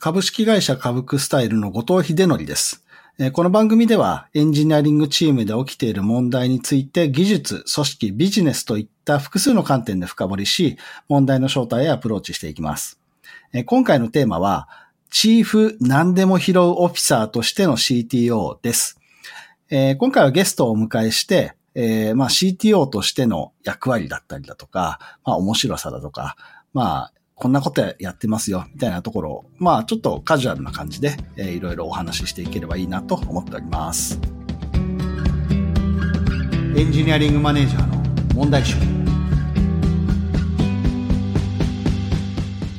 株式会社株クスタイルの後藤秀則です。この番組ではエンジニアリングチームで起きている問題について技術、組織、ビジネスといった複数の観点で深掘りし、問題の正体へアプローチしていきます。今回のテーマは、チーフ何でも拾うオフィサーとしての CTO です。今回はゲストをお迎えして、まあ、CTO としての役割だったりだとか、まあ、面白さだとか、まあ、こんなことやってますよ、みたいなところを、まあちょっとカジュアルな感じで、えー、いろいろお話ししていければいいなと思っております。エンジニアリングマネージャーの問題集。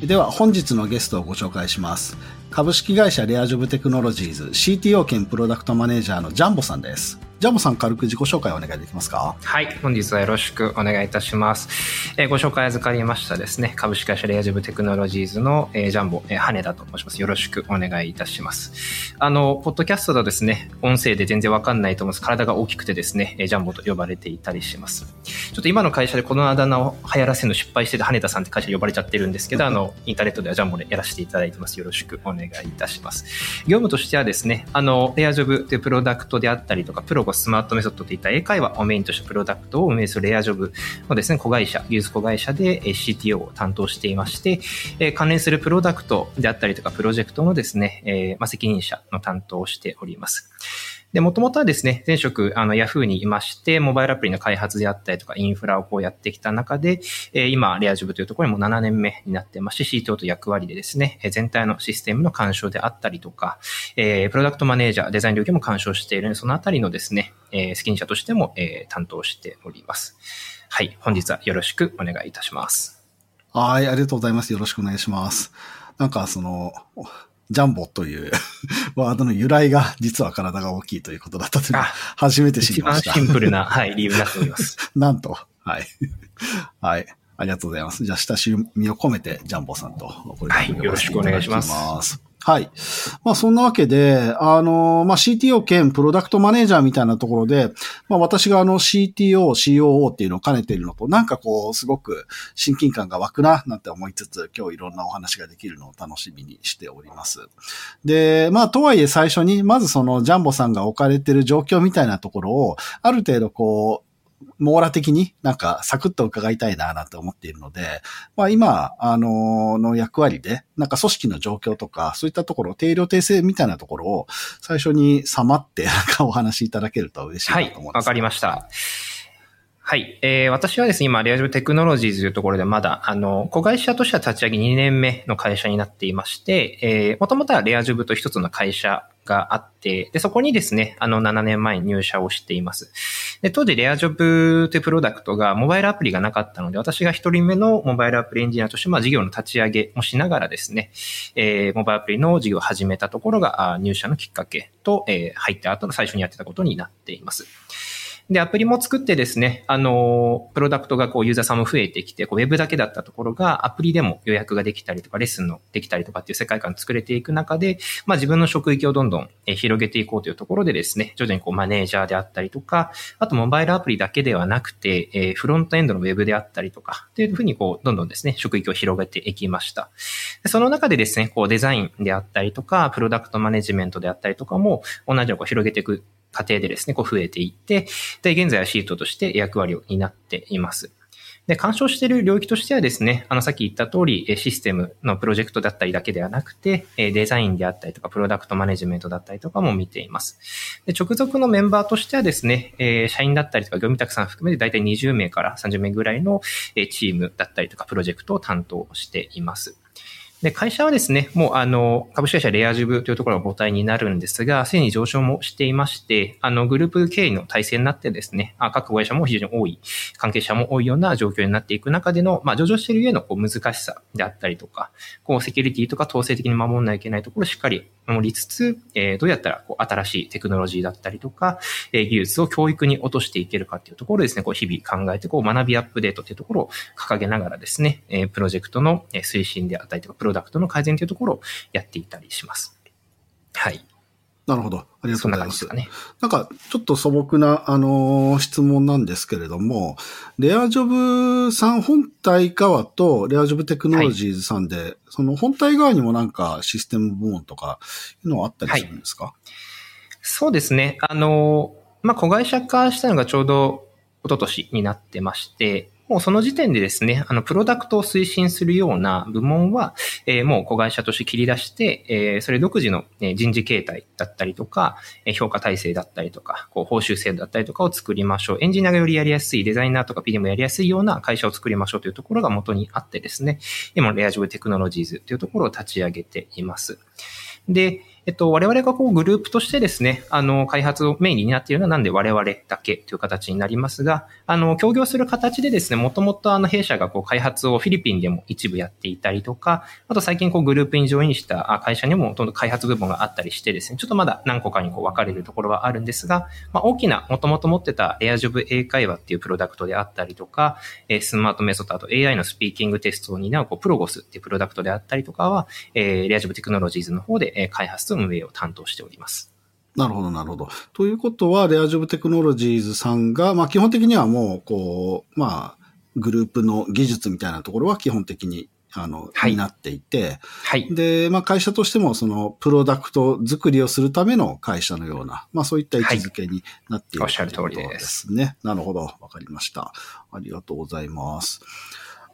では本日のゲストをご紹介します。株式会社レアジョブテクノロジーズ CTO 兼プロダクトマネージャーのジャンボさんです。ジャンボさん軽く自己紹介をお願いできますか？はい、本日はよろしくお願いいたします。えー、ご紹介預かりましたですね、株式会社レアジブテクノロジーズの、えー、ジャンボ、えー、羽田と申します。よろしくお願いいたします。あの、ポッドキャストだとですね、音声で全然わかんないと思います。体が大きくてですね、ジャンボと呼ばれていたりします。ちょっと今の会社でこのあだ名を流行らせるの失敗してて、羽田さんって会社呼ばれちゃってるんですけど、あの、インターネットではジャンボでやらせていただいてます。よろしくお願いいたします。業務としてはですね、あの、レアジョブというプロダクトであったりとか、プロスマートメソッドといった英会話をメインとしたプロダクトを運営するレアジョブのですね、子会社、ユース子会社で CTO を担当していまして、関連するプロダクトであったりとか、プロジェクトのですね、ま、責任者の担当をしております。で、もともとはですね、前職、あの、ヤフーにいまして、モバイルアプリの開発であったりとか、インフラをこうやってきた中で、えー、今、レアジョブというところにも7年目になってまして、CTO と役割でですね、全体のシステムの干渉であったりとか、えー、プロダクトマネージャー、デザイン領域も干渉しているので、そのあたりのですね、えー、責任者としても、えー、担当しております。はい、本日はよろしくお願いいたします。はい、ありがとうございます。よろしくお願いします。なんか、その、ジャンボという ワードの由来が実は体が大きいということだったというの初めて知りました。一番シンプルな、はい、理由だと思います。なんと、はい。はい。ありがとうございます。じゃあ、親しみを込めて、ジャンボさんと、はい、よろしくお願いします。はい。まあそんなわけで、あの、まあ CTO 兼プロダクトマネージャーみたいなところで、まあ私があの CTO、COO っていうのを兼ねているのと、なんかこう、すごく親近感が湧くな、なんて思いつつ、今日いろんなお話ができるのを楽しみにしております。で、まあとはいえ最初に、まずそのジャンボさんが置かれている状況みたいなところを、ある程度こう、網羅的になんかサクッと伺いたいななんて思っているので、まあ今、あの、の役割で、なんか組織の状況とか、そういったところ、定量定性みたいなところを最初にさまってなんかお話しいただけると嬉しいなと思います。はい、わかりました。はい。えー、私はですね、今、レアジブテクノロジーズというところでまだ、あの、子会社としては立ち上げ2年目の会社になっていまして、えー、もともとはレアジブと一つの会社があって、で、そこにですね、あの、7年前に入社をしています。で、当時、レアジョブというプロダクトがモバイルアプリがなかったので、私が一人目のモバイルアプリエンジニアとして、まあ、事業の立ち上げもしながらですね、えー、モバイルアプリの事業を始めたところが、入社のきっかけと、えー、入った後の最初にやってたことになっています。で、アプリも作ってですね、あの、プロダクトがこうユーザーさんも増えてきて、こうウェブだけだったところがアプリでも予約ができたりとか、レッスンのできたりとかっていう世界観作れていく中で、まあ自分の職域をどんどん広げていこうというところでですね、徐々にこうマネージャーであったりとか、あとモバイルアプリだけではなくて、えフロントエンドのウェブであったりとか、っていうふうにこう、どんどんですね、職域を広げていきました。その中でですね、こうデザインであったりとか、プロダクトマネジメントであったりとかも、同じようにこう広げていく過程でですね、こう増えていって、で、現在はシートとして役割を担っています。で、干渉している領域としてはですね、あの、さっき言った通り、システムのプロジェクトだったりだけではなくて、デザインであったりとか、プロダクトマネジメントだったりとかも見ています。で、直属のメンバーとしてはですね、社員だったりとか、業務委託さん含めて大体20名から30名ぐらいのチームだったりとか、プロジェクトを担当しています。で、会社はですね、もうあの、株式会社レアジブというところが母体になるんですが、すでに上昇もしていまして、あの、グループ経営の体制になってですね、あ各会社も非常に多い、関係者も多いような状況になっていく中での、まあ、上場している上のこう難しさであったりとか、こう、セキュリティとか統制的に守らないといけないところをしっかり守りつつ、えー、どうやったらこう新しいテクノロジーだったりとか、えー、技術を教育に落としていけるかっていうところですね、こう日々考えて、こう学びアップデートっていうところを掲げながらですね、えー、プロジェクトの推進であったりとか、ロダクトの改善というところをやっていたりします。はい。なるほど。ありがとうございます。なね、なんか、ちょっと素朴な、あのー、質問なんですけれども、レアジョブさん本体側とレアジョブテクノロジーズさんで、はい、その本体側にもなんかシステム部門とかいうのはあったりするんですか、はい、そうですね。あのー、まあ、子会社化したのがちょうど一昨年になってまして、もうその時点でですね、あの、プロダクトを推進するような部門は、えー、もう子会社として切り出して、えー、それ独自の人事形態だったりとか、評価体制だったりとか、こう、報酬制度だったりとかを作りましょう。エンジニアがよりやりやすい、デザイナーとか PDM やりやすいような会社を作りましょうというところが元にあってですね、今、レアジョブテクノロジーズというところを立ち上げています。で、えっと、我々がこうグループとしてですね、あの、開発をメインになっているのはなんで我々だけという形になりますが、あの、協業する形でですね、もともとあの、弊社がこう開発をフィリピンでも一部やっていたりとか、あと最近こうグループにジョインした会社にもほとんど開発部門があったりしてですね、ちょっとまだ何個かにこう分かれるところはあるんですが、まあ、大きな、もともと持ってた AirJob 英会話っていうプロダクトであったりとか、スマートメソッド、あと AI のスピーキングテストを担うこうプロゴスっていうプロダクトであったりとかは、えー、AirJob テクノロジーズの方で開発と運営を担当しております。なるほど、なるほど。ということは、レアジョブテクノロジーズさんが、まあ基本的にはもう、こう、まあ、グループの技術みたいなところは基本的に、あの、はい、になっていて、はい。で、まあ会社としても、その、プロダクト作りをするための会社のような、まあそういった位置づけになっている、はい、おっしゃる通りですね。なるほど、わかりました。ありがとうございます。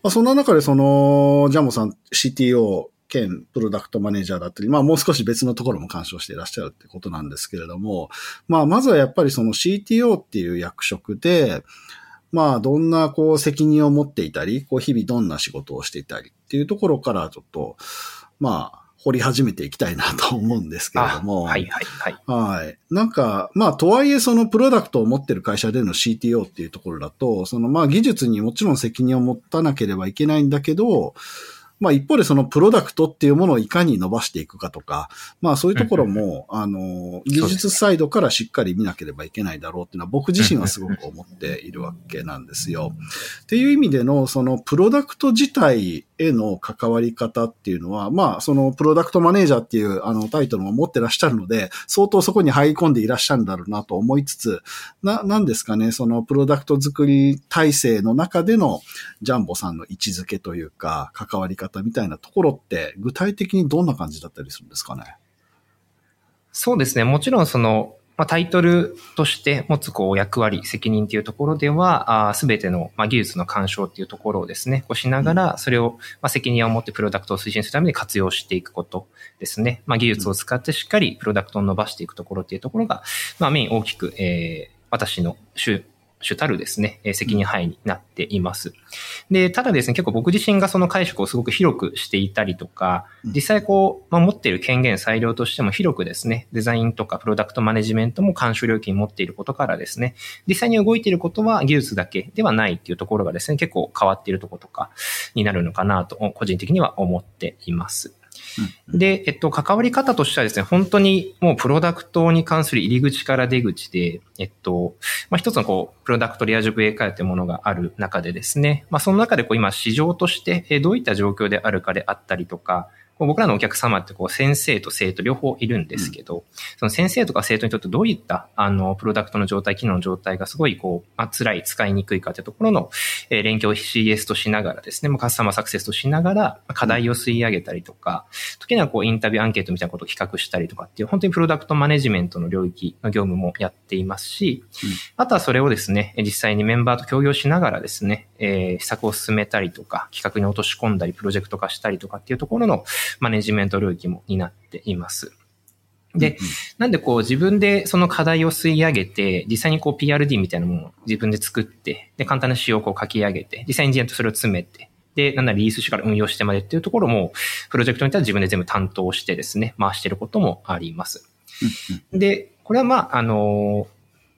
まあそんな中で、その、ジャモさん、CTO、兼プロダクトマネージャーだったり、まあもう少し別のところも干渉していらっしゃるってことなんですけれども、まあまずはやっぱりその CTO っていう役職で、まあどんなこう責任を持っていたり、こう日々どんな仕事をしていたりっていうところからちょっと、まあ掘り始めていきたいなと思うんですけれども。はいはいはい。はい。なんか、まあ、とはいえそのプロダクトを持ってる会社での CTO っていうところだと、そのまあ技術にもちろん責任を持たなければいけないんだけど、まあ一方でそのプロダクトっていうものをいかに伸ばしていくかとか、まあそういうところも、あの、技術サイドからしっかり見なければいけないだろうっていうのは僕自身はすごく思っているわけなんですよ。っていう意味での、そのプロダクト自体への関わり方っていうのは、まあそのプロダクトマネージャーっていうあのタイトルも持ってらっしゃるので、相当そこに入り込んでいらっしゃるんだろうなと思いつつ、な、なんですかね、そのプロダクト作り体制の中でのジャンボさんの位置づけというか、関わり方方みたいなところって、具体的にどんな感じだったりするんですかね？そうですね。もちろんその、まあ、タイトルとして持つこう役割、責任っていうところでは、すべての、まあ、技術の干渉っていうところをですね、こうしながら、それを、まあ、責任を持ってプロダクトを推進するために活用していくことですね。まあ、技術を使ってしっかりプロダクトを伸ばしていくところっていうところが、まあ、メイン大きく、えー、私の主主たるですね、責任範囲になっています。で、ただですね、結構僕自身がその解釈をすごく広くしていたりとか、実際こう、まあ、持っている権限裁量としても広くですね、デザインとかプロダクトマネジメントも監修領域に持っていることからですね、実際に動いていることは技術だけではないっていうところがですね、結構変わっているところとかになるのかなと、個人的には思っています。で、えっと、関わり方としてはですね、本当にもうプロダクトに関する入り口から出口で、えっと、まあ、一つのこう、プロダクトリア塾英会話というものがある中でですね、まあ、その中でこう今市場としてどういった状況であるかであったりとか、僕らのお客様ってこう先生と生徒両方いるんですけど、うん、その先生とか生徒にとってどういったあのプロダクトの状態、機能の状態がすごいこう、まあ、辛い、使いにくいかというところの、えー、連携を CS としながらですね、まあ、カスタマーサクセスとしながら課題を吸い上げたりとか、時にはこうインタビューアンケートみたいなことを企画したりとかっていう本当にプロダクトマネジメントの領域の業務もやっていますし、うん、あとはそれをですね、実際にメンバーと協業しながらですね、えー、施策を進めたりとか、企画に落とし込んだり、プロジェクト化したりとかっていうところのマネジメント領域も担っています。で、なんでこう自分でその課題を吸い上げて、実際にこう PRD みたいなものを自分で作って、で、簡単な仕様をこう書き上げて、実際にエンジそれを詰めて、で、なんならリリースしから運用してまでっていうところも、プロジェクトに対しては自分で全部担当してですね、回していることもあります。で、これはまあ、あの、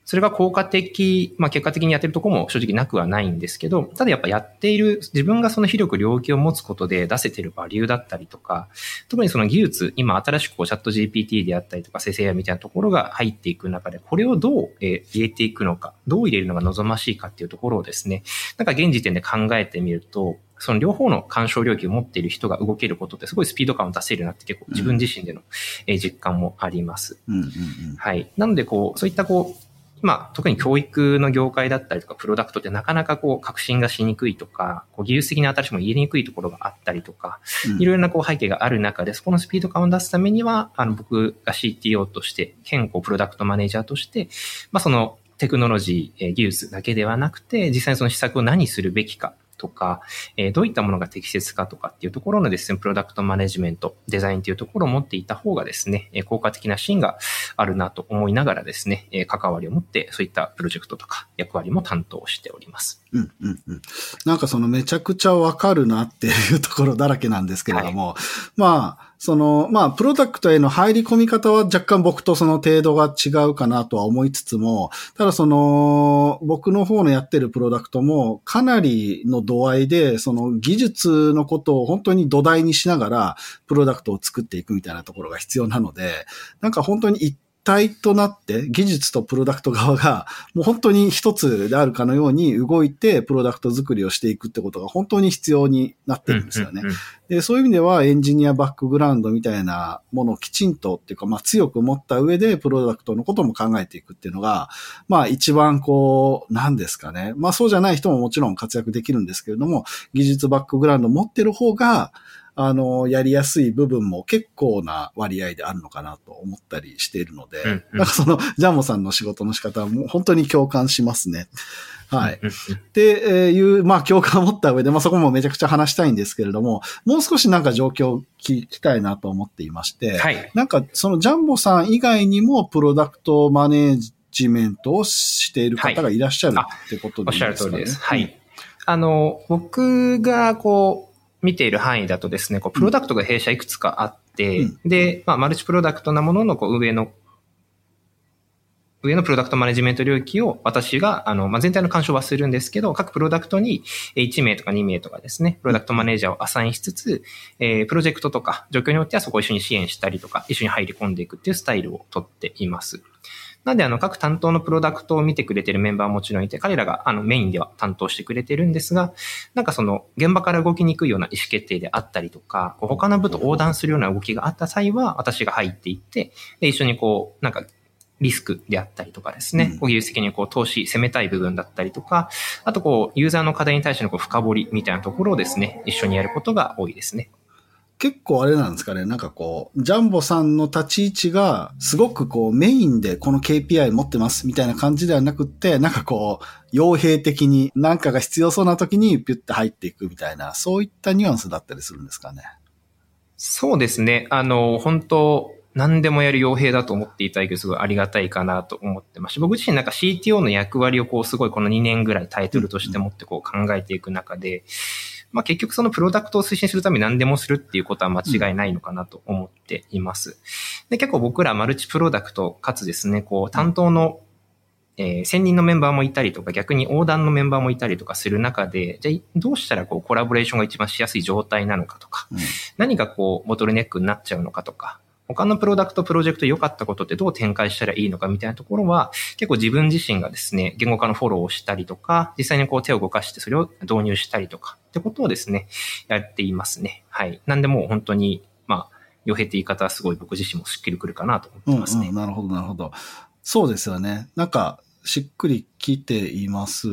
それが効果的、まあ結果的にやってるとこも正直なくはないんですけど、ただやっぱやっている、自分がその広く領域を持つことで出せてるバリューだったりとか、特にその技術、今新しくこうチャット GPT であったりとか生成 AI みたいなところが入っていく中で、これをどう入れていくのか、どう入れるのが望ましいかっていうところをですね、なんか現時点で考えてみると、その両方の干渉領域を持っている人が動けることってすごいスピード感を出せるなって結構自分自身での実感もあります。うんうんうん、はい。なので、こう、そういったこう、今、特に教育の業界だったりとか、プロダクトってなかなかこう、革新がしにくいとか、こう技術的な新しいも言いにくいところがあったりとか、いろいろなこう背景がある中で、そこのスピード感を出すためには、あの、僕が CTO として、兼こう、プロダクトマネージャーとして、まあ、その、テクノロジー、技術だけではなくて、実際にその施策を何するべきかとか、えー、どういったものが適切かとかっていうところのですね、プロダクトマネジメント、デザインというところを持っていた方がですね、え効果的なシーンがあるなと思いながらですね、え関わりを持ってそういったプロジェクトとか役割も担当しております。うんうんうん。なんかそのめちゃくちゃわかるなっていうところだらけなんですけれども、はい、まあ、その、まあ、プロダクトへの入り込み方は若干僕とその程度が違うかなとは思いつつも、ただその、僕の方のやってるプロダクトもかなりの度合いで、その技術のことを本当に土台にしながら、プロダクトを作っていくみたいなところが必要なので、なんか本当に一体となって、技術とプロダクト側が、もう本当に一つであるかのように動いて、プロダクト作りをしていくってことが本当に必要になってるんですよね。でそういう意味では、エンジニアバックグラウンドみたいなものをきちんとっていうか、まあ強く持った上で、プロダクトのことも考えていくっていうのが、まあ一番こう、なんですかね。まあそうじゃない人ももちろん活躍できるんですけれども、技術バックグラウンドを持ってる方が、あの、やりやすい部分も結構な割合であるのかなと思ったりしているので、うんうん、なんかその、ジャンボさんの仕事の仕方はもう本当に共感しますね。はい。っていう、まあ共感を持った上で、まあそこもめちゃくちゃ話したいんですけれども、もう少しなんか状況を聞きたいなと思っていまして、はい。なんかそのジャンボさん以外にもプロダクトマネージメントをしている方がいらっしゃる、ってことでいいですか、ね、おっしゃる通りです。はい。あの、僕がこう、見ている範囲だとですね、こう、プロダクトが弊社いくつかあって、うん、で、まあ、マルチプロダクトなものの、こう、上の、上のプロダクトマネジメント領域を私が、あの、まあ、全体の干渉はするんですけど、各プロダクトに1名とか2名とかですね、プロダクトマネージャーをアサインしつつ、えー、プロジェクトとか状況によってはそこを一緒に支援したりとか、一緒に入り込んでいくっていうスタイルをとっています。なんで、あの、各担当のプロダクトを見てくれてるメンバーはもちろんいて、彼らが、あの、メインでは担当してくれてるんですが、なんかその、現場から動きにくいような意思決定であったりとか、こう他の部と横断するような動きがあった際は、私が入っていって、で、一緒にこう、なんか、リスクであったりとかですね、こう技術的にこう投資、攻めたい部分だったりとか、あとこう、ユーザーの課題に対してのこう深掘りみたいなところをですね、一緒にやることが多いですね。結構あれなんですかね、なんかこう、ジャンボさんの立ち位置が、すごくこう、メインでこの KPI 持ってますみたいな感じではなくって、なんかこう、傭兵的に何かが必要そうな時にピュッて入っていくみたいな、そういったニュアンスだったりするんですかね。そうですね。あの、本当何でもやる傭兵だと思っていただけるすごいありがたいかなと思ってますし、僕自身なんか CTO の役割をこうすごいこの2年ぐらいタイトルとして持ってこう考えていく中で、まあ結局そのプロダクトを推進するために何でもするっていうことは間違いないのかなと思っています。で、結構僕らマルチプロダクトかつですね、こう担当のえー、専任のメンバーもいたりとか、逆に横断のメンバーもいたりとかする中で、じゃあどうしたらこうコラボレーションが一番しやすい状態なのかとか、うん、何がこうボトルネックになっちゃうのかとか、他のプロダクト、プロジェクト良かったことってどう展開したらいいのかみたいなところは、結構自分自身がですね、言語化のフォローをしたりとか、実際にこう手を動かしてそれを導入したりとかってことをですね、やっていますね。はい。なんでもう本当に、まあ、余平って言い方はすごい僕自身もしっくりくるかなと思ってますね。うんうん、なるほど、なるほど。そうですよね。なんか、しっくりきています。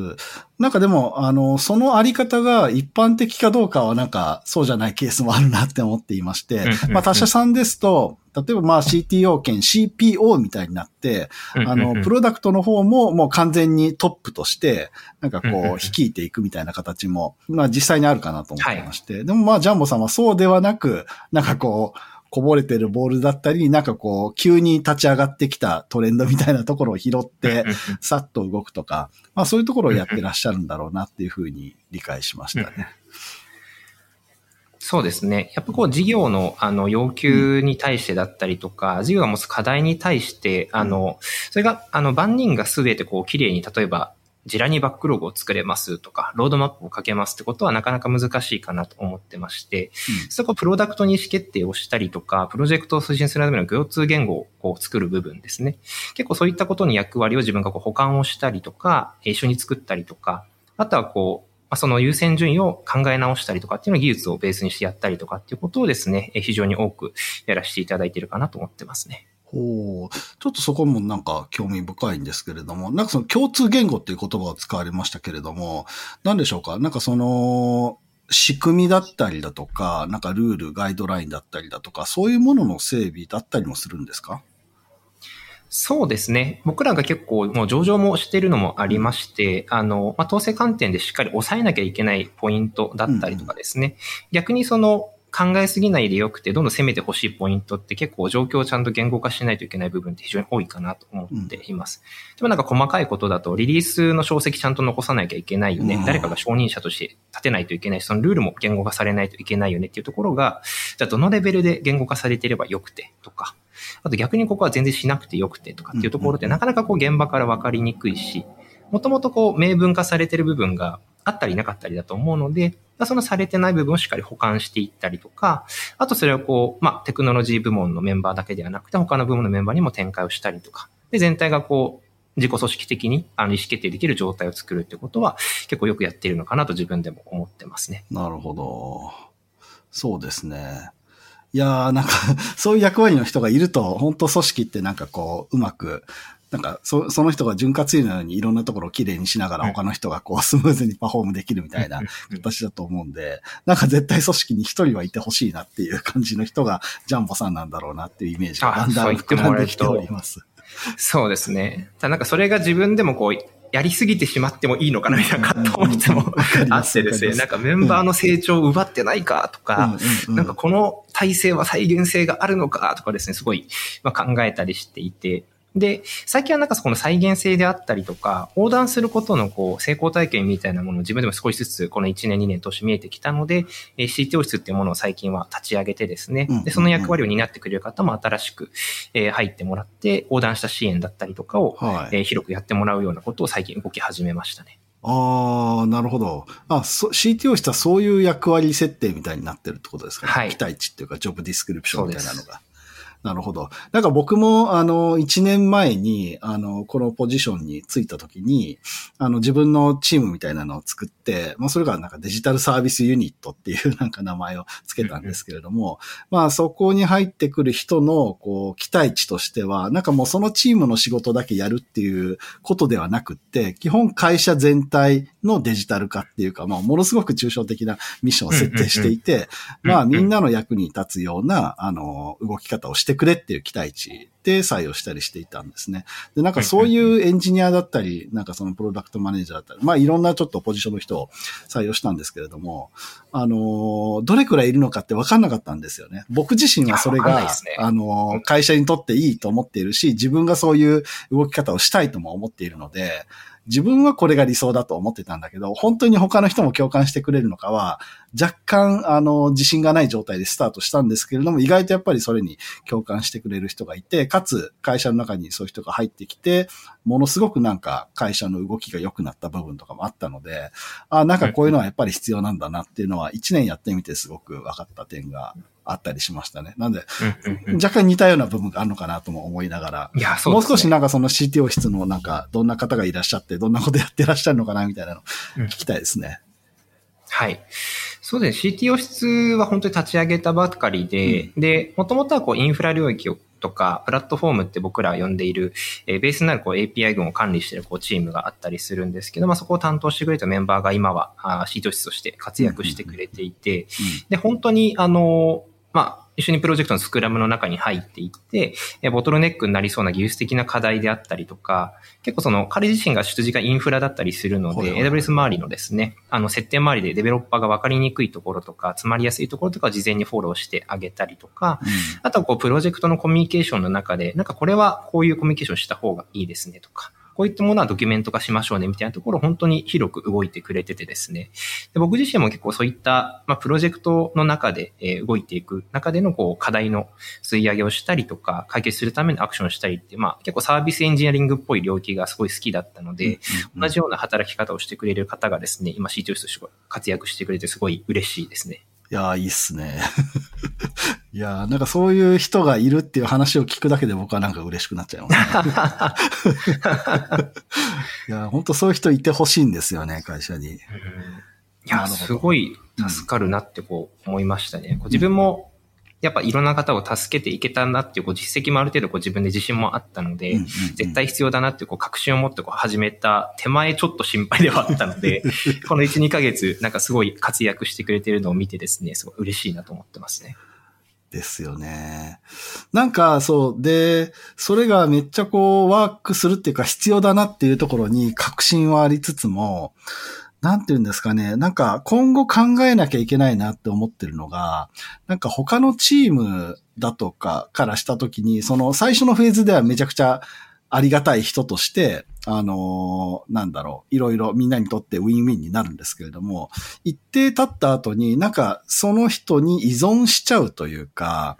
なんかでも、あの、そのあり方が一般的かどうかはなんかそうじゃないケースもあるなって思っていまして、まあ他社さんですと、例えばまあ CTO 兼 CPO みたいになって、あの、プロダクトの方ももう完全にトップとして、なんかこう、率いていくみたいな形も、まあ実際にあるかなと思ってまして、でもまあジャンボさんはそうではなく、なんかこう、こぼれてるボールだったり、なんかこう、急に立ち上がってきたトレンドみたいなところを拾って、さっと動くとか、まあそういうところをやってらっしゃるんだろうなっていうふうに理解しましたね。そうですね。やっぱこう事業のあの要求に対してだったりとか、事業が持つ課題に対して、あの、それがあの万人が全てこう綺麗に例えばジラにバックログを作れますとか、ロードマップをかけますってことはなかなか難しいかなと思ってまして、うん、そこプロダクトに意思決定をしたりとか、プロジェクトを推進するための共通言語をこう作る部分ですね。結構そういったことに役割を自分がこう保管をしたりとか、一緒に作ったりとか、あとはこう、あ、その優先順位を考え直したりとかっていうのを技術をベースにしてやったりとかっていうことをですね、非常に多くやらせていただいているかなと思ってますね。ほう。ちょっとそこもなんか興味深いんですけれども、なんかその共通言語っていう言葉が使われましたけれども、なんでしょうか？なんかその、仕組みだったりだとか、なんかルール、ガイドラインだったりだとか、そういうものの整備だったりもするんですか？そうですね。僕らが結構もう上場もしているのもありまして、あの、まあ、統制観点でしっかり抑えなきゃいけないポイントだったりとかですね。うん、逆にその考えすぎないでよくて、どんどん攻めてほしいポイントって結構状況をちゃんと言語化しないといけない部分って非常に多いかなと思っています。うん、でもなんか細かいことだと、リリースの証跡ちゃんと残さなきゃいけないよね。うん、誰かが承認者として立てないといけないし、そのルールも言語化されないといけないよねっていうところが、じゃあどのレベルで言語化されていればよくてとか、あと逆にここは全然しなくてよくてとかっていうところってなかなかこう現場から分かりにくいし、もともとこう明文化されてる部分があったりなかったりだと思うので、そのされてない部分をしっかり保管していったりとか、あとそれをこう、まあ、テクノロジー部門のメンバーだけではなくて、他の部門のメンバーにも展開をしたりとか、で、全体がこう、自己組織的にあの意思決定できる状態を作るってことは結構よくやっているのかなと自分でも思ってますね。なるほど。そうですね。いやーなんかそういう役割の人がいると、本当組織ってなんかこう、うまくなんか、そ、その人が潤滑油のようにいろんなところをきれいにしながら他の人がこう スムーズにパフォームできるみたいな形だと思うんで、なんか絶対組織に一人はいてほしいなっていう感じの人がジャンボさんなんだろうなっていうイメージがだんだん膨らんできております。そうですね。ただなんかそれが自分でもこう、やりすぎてしまってもいいのかなみたいな葛藤もいつもあってですね、なんかメンバーの成長を奪ってないかとか、なんかこの体制は再現性があるのかとかですね、すごい考えたりしていて、で、最近はなんかその再現性であったりとか、横断することのこう成功体験みたいなものを自分でも少しずつこの1年2年通して見えてきたので、CTO 室っていうものを最近は立ち上げてですね、でその役割を担ってくれる方も新しく入ってもらって、横断した支援だったりとかを広くやってもらうようなことを最近動き始めましたね。ああ、なるほど。あ、CTO 室はそういう役割設定みたいになってるってことですかね。はい。期待値っていうか、ジョブディスクリプションみたいなのが。なるほど。なんか僕も、あの、一年前に、あの、このポジションについたときに、あの、自分のチームみたいなのを作って、まあ、それがなんかデジタルサービスユニットっていう なんか名前を付けたんですけれども、まあ、そこに入ってくる人の、こう、期待値としては、なんかもうそのチームの仕事だけやるっていうことではなくって、基本会社全体のデジタル化っていうか、まあ、ものすごく抽象的なミッションを設定していて、まあ、みんなの役に立つような、あの、動き方をしてしてくれっていう期待値で採用したりしていたんですね。で、なんかそういうエンジニアだったり、なんかそのプロダクトマネージャーだったり、まあいろんなちょっとポジションの人を採用したんですけれども、あの、どれくらいいるのかって分かんなかったんですよね。僕自身はそれが、ね、あの、会社にとっていいと思っているし、自分がそういう動き方をしたいとも思っているので、自分はこれが理想だと思ってたんだけど、本当に他の人も共感してくれるのかは、若干、あの、自信がない状態でスタートしたんですけれども、意外とやっぱりそれに共感してくれる人がいて、かつ、会社の中にそういう人が入ってきて、ものすごくなんか会社の動きが良くなった部分とかもあったので、あ、なんかこういうのはやっぱり必要なんだなっていうのは、一年やってみてすごく分かった点があったりしましたね。なんで、若干似たような部分があるのかなとも思いながら、いやそう、ね、もう少しなんかその CTO 室のなんか、どんな方がいらっしゃって、どんなことやってらっしゃるのかなみたいなの聞きたいですね。はい。そうですね。CTO 室は本当に立ち上げたばかりで、うん、で、もともとはこうインフラ領域をとか、プラットフォームって僕ら呼んでいる、えー、ベースになるこう API 群を管理しているこうチームがあったりするんですけど、まあ、そこを担当してくれたメンバーが今はあシート室として活躍してくれていて、で、本当にあの、まあ、一緒にプロジェクトのスクラムの中に入っていって、ボトルネックになりそうな技術的な課題であったりとか、結構その彼自身が出自がインフラだったりするので、AWS 周りのですね、あの設定周りでデベロッパーが分かりにくいところとか、詰まりやすいところとかを事前にフォローしてあげたりとか、うん、あとはこうプロジェクトのコミュニケーションの中で、なんかこれはこういうコミュニケーションした方がいいですねとか、こういったものはドキュメント化しましょうねみたいなところを本当に広く動いてくれててですね。で僕自身も結構そういった、まあ、プロジェクトの中で、え動いていく中でのこう課題の吸い上げをしたりとか、解決するためのアクションをしたりって、まあ結構サービスエンジニアリングっぽい領域がすごい好きだったので、同じような働き方をしてくれる方がですね、今 CTO として活躍してくれてすごい嬉しいですね。いやいいっすね。いやなんかそういう人がいるっていう話を聞くだけで僕はなんか嬉しくなっちゃいますね。いや本当そういう人いてほしいんですよね、会社に。いや、すごい助かるなってこう思いましたね。こう自分もやっぱいろんな方を助けていけたなっていうこう実績もある程度こう自分で自信もあったので、絶対必要だなってこう確信を持ってこう始めた手前ちょっと心配ではあったので、この1、2ヶ月なんかすごい活躍してくれてるのを見てですね、すごい嬉しいなと思ってますね。ですよね。なんか、そう。で、それがめっちゃこう、ワークするっていうか必要だなっていうところに確信はありつつも、なんて言うんですかね。なんか今後考えなきゃいけないなって思ってるのが、なんか他のチームだとかからしたときに、その最初のフェーズではめちゃくちゃありがたい人として、あのー、なんだろう、いろいろみんなにとってウィンウィンになるんですけれども、一定経った後になんかその人に依存しちゃうというか、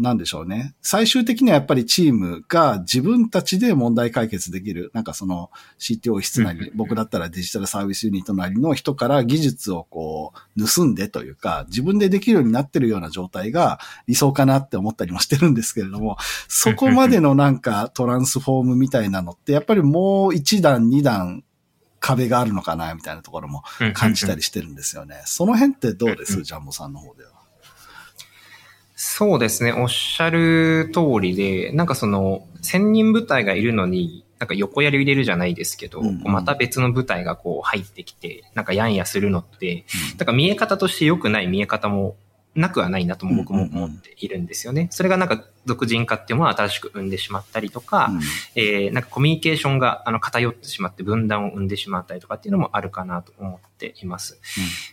なんでしょうね。最終的にはやっぱりチームが自分たちで問題解決できる、なんかその CTO 室なり、僕だったらデジタルサービスユニットなりの人から技術をこう盗んでというか、自分でできるようになってるような状態が理想かなって思ったりもしてるんですけれども、そこまでのなんかトランスフォームみたいなのって、やっぱりもう一段二段壁があるのかなみたいなところも感じたりしてるんですよね。その辺ってどうです？ジャンボさんの方では。そうですね。おっしゃる通りで、なんかその、千人部隊がいるのに、なんか横やり入れるじゃないですけど、うんうん、また別の部隊がこう入ってきて、なんかやんやするのって、うん、なんか見え方として良くない見え方もなくはないなとも僕も思っているんですよね。それがなんか俗人化っていうものを新しく生んでしまったりとか、うん、えー、なんかコミュニケーションがあの偏ってしまって分断を生んでしまったりとかっていうのもあるかなと思っています。うん、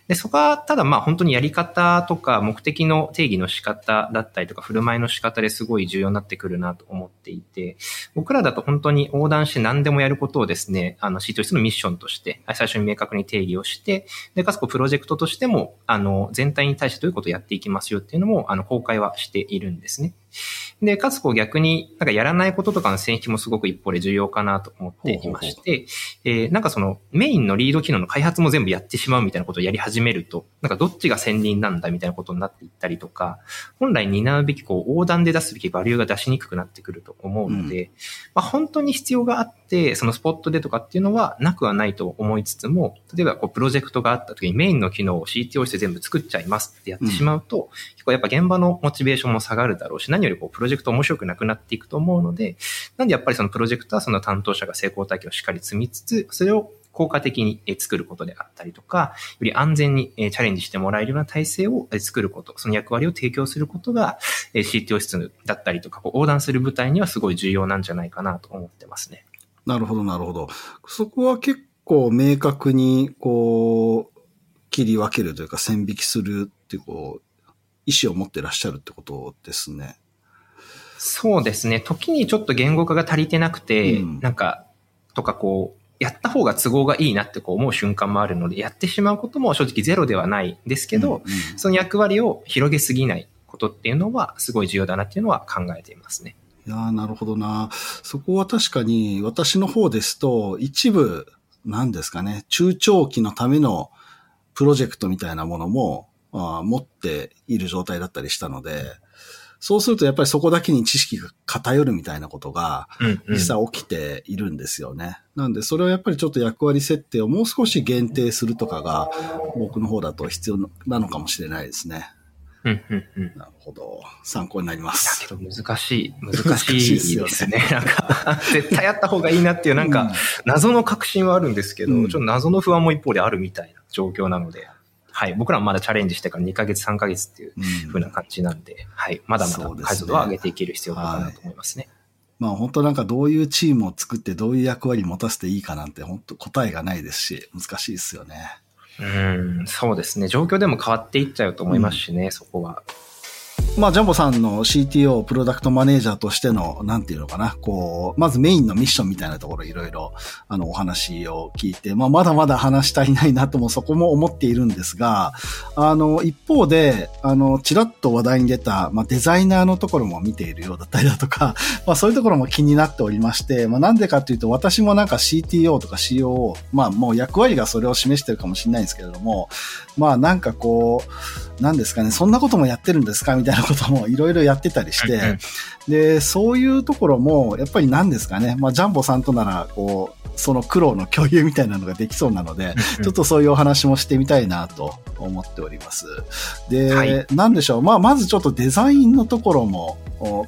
で、そこはただまあ本当にやり方とか目的の定義の仕方だったりとか振る舞いの仕方ですごい重要になってくるなと思っていて、僕らだと本当に横断して何でもやることをですね、あの C としてのミッションとして最初に明確に定義をして、で、かつこうプロジェクトとしてもあの全体に対してどういうことをやっていきますよっていうのもあの公開はしているんですね。で、かつこう逆になんかやらないこととかの線引きもすごく一方で重要かなと思っていまして、えー、なんかそのメインのリード機能の開発も全部やってしまうみたいなことをやり始めると、なんかどっちが先人なんだみたいなことになっていったりとか、本来担うべきこう横断で出すべきバリューが出しにくくなってくると思うので、うん、まあ本当に必要があって、そのスポットでとかっていうのはなくはないと思いつつも、例えばこうプロジェクトがあった時にメインの機能を CTO して全部作っちゃいますってやってしまうと、うん、結構やっぱ現場のモチベーションも下がるだろうし、何よりこうプロジェクト面白くなくなっていくと思うので、なんでやっぱりそのプロジェクトはその担当者が成功体験をしっかり積みつつ、それを効果的に作ることであったりとか、より安全にチャレンジしてもらえるような体制を作ること、その役割を提供することが CTO 室だったりとか、横断する部隊にはすごい重要なんじゃないかなと思ってますね。なるほど、なるほど。そこは結構明確に、こう、切り分けるというか線引きするっていう、こう、意思を持ってらっしゃるってことですね。そうですね。時にちょっと言語化が足りてなくて、うん、なんか、とかこう、やった方が都合がいいなってこう思う瞬間もあるので、やってしまうことも正直ゼロではないんですけど、うんうん、その役割を広げすぎないことっていうのはすごい重要だなっていうのは考えていますね。いやなるほどな。そこは確かに私の方ですと、一部、なんですかね、中長期のためのプロジェクトみたいなものも、あ持っている状態だったりしたので、そうするとやっぱりそこだけに知識が偏るみたいなことが実際起きているんですよね。うんうん、なんでそれはやっぱりちょっと役割設定をもう少し限定するとかが僕の方だと必要なのかもしれないですね。うんうんうん、なるほど。参考になります。だけど難しい。難しいですね。すねなんか、絶対やった方がいいなっていう、なんか、謎の確信はあるんですけど、うん、ちょっと謎の不安も一方であるみたいな状況なので。はい。僕らもまだチャレンジしてから2ヶ月、3ヶ月っていう風な感じなんで、うん、はい。まだまだ解像度は上げていける必要があるかなと思いますね。まあ本当なんかどういうチームを作ってどういう役割持たせていいかなんて本当答えがないですし、難しいですよね。うん、そうですね。状況でも変わっていっちゃうと思いますしね、うん、そこは。まあ、ジャンボさんの CTO、プロダクトマネージャーとしての、なんていうのかな、こう、まずメインのミッションみたいなところいろいろ、あの、お話を聞いて、まあ、まだまだ話したいないなともそこも思っているんですが、あの、一方で、あの、ちらっと話題に出た、まあ、デザイナーのところも見ているようだったりだとか、まあ、そういうところも気になっておりまして、まあ、なんでかというと、私もなんか CTO とか COO、まあ、もう役割がそれを示してるかもしれないんですけれども、まあ、なんかこう、なんですかね、そんなこともやってるんですか？みたいなこともいろいろやってたりして、で、そういうところも、やっぱり何ですかね、まあ、ジャンボさんとなら、こう、その苦労の共有みたいなのができそうなので、ちょっとそういうお話もしてみたいなと思っております。で、はい、なんでしょう。まあ、まずちょっとデザインのところも、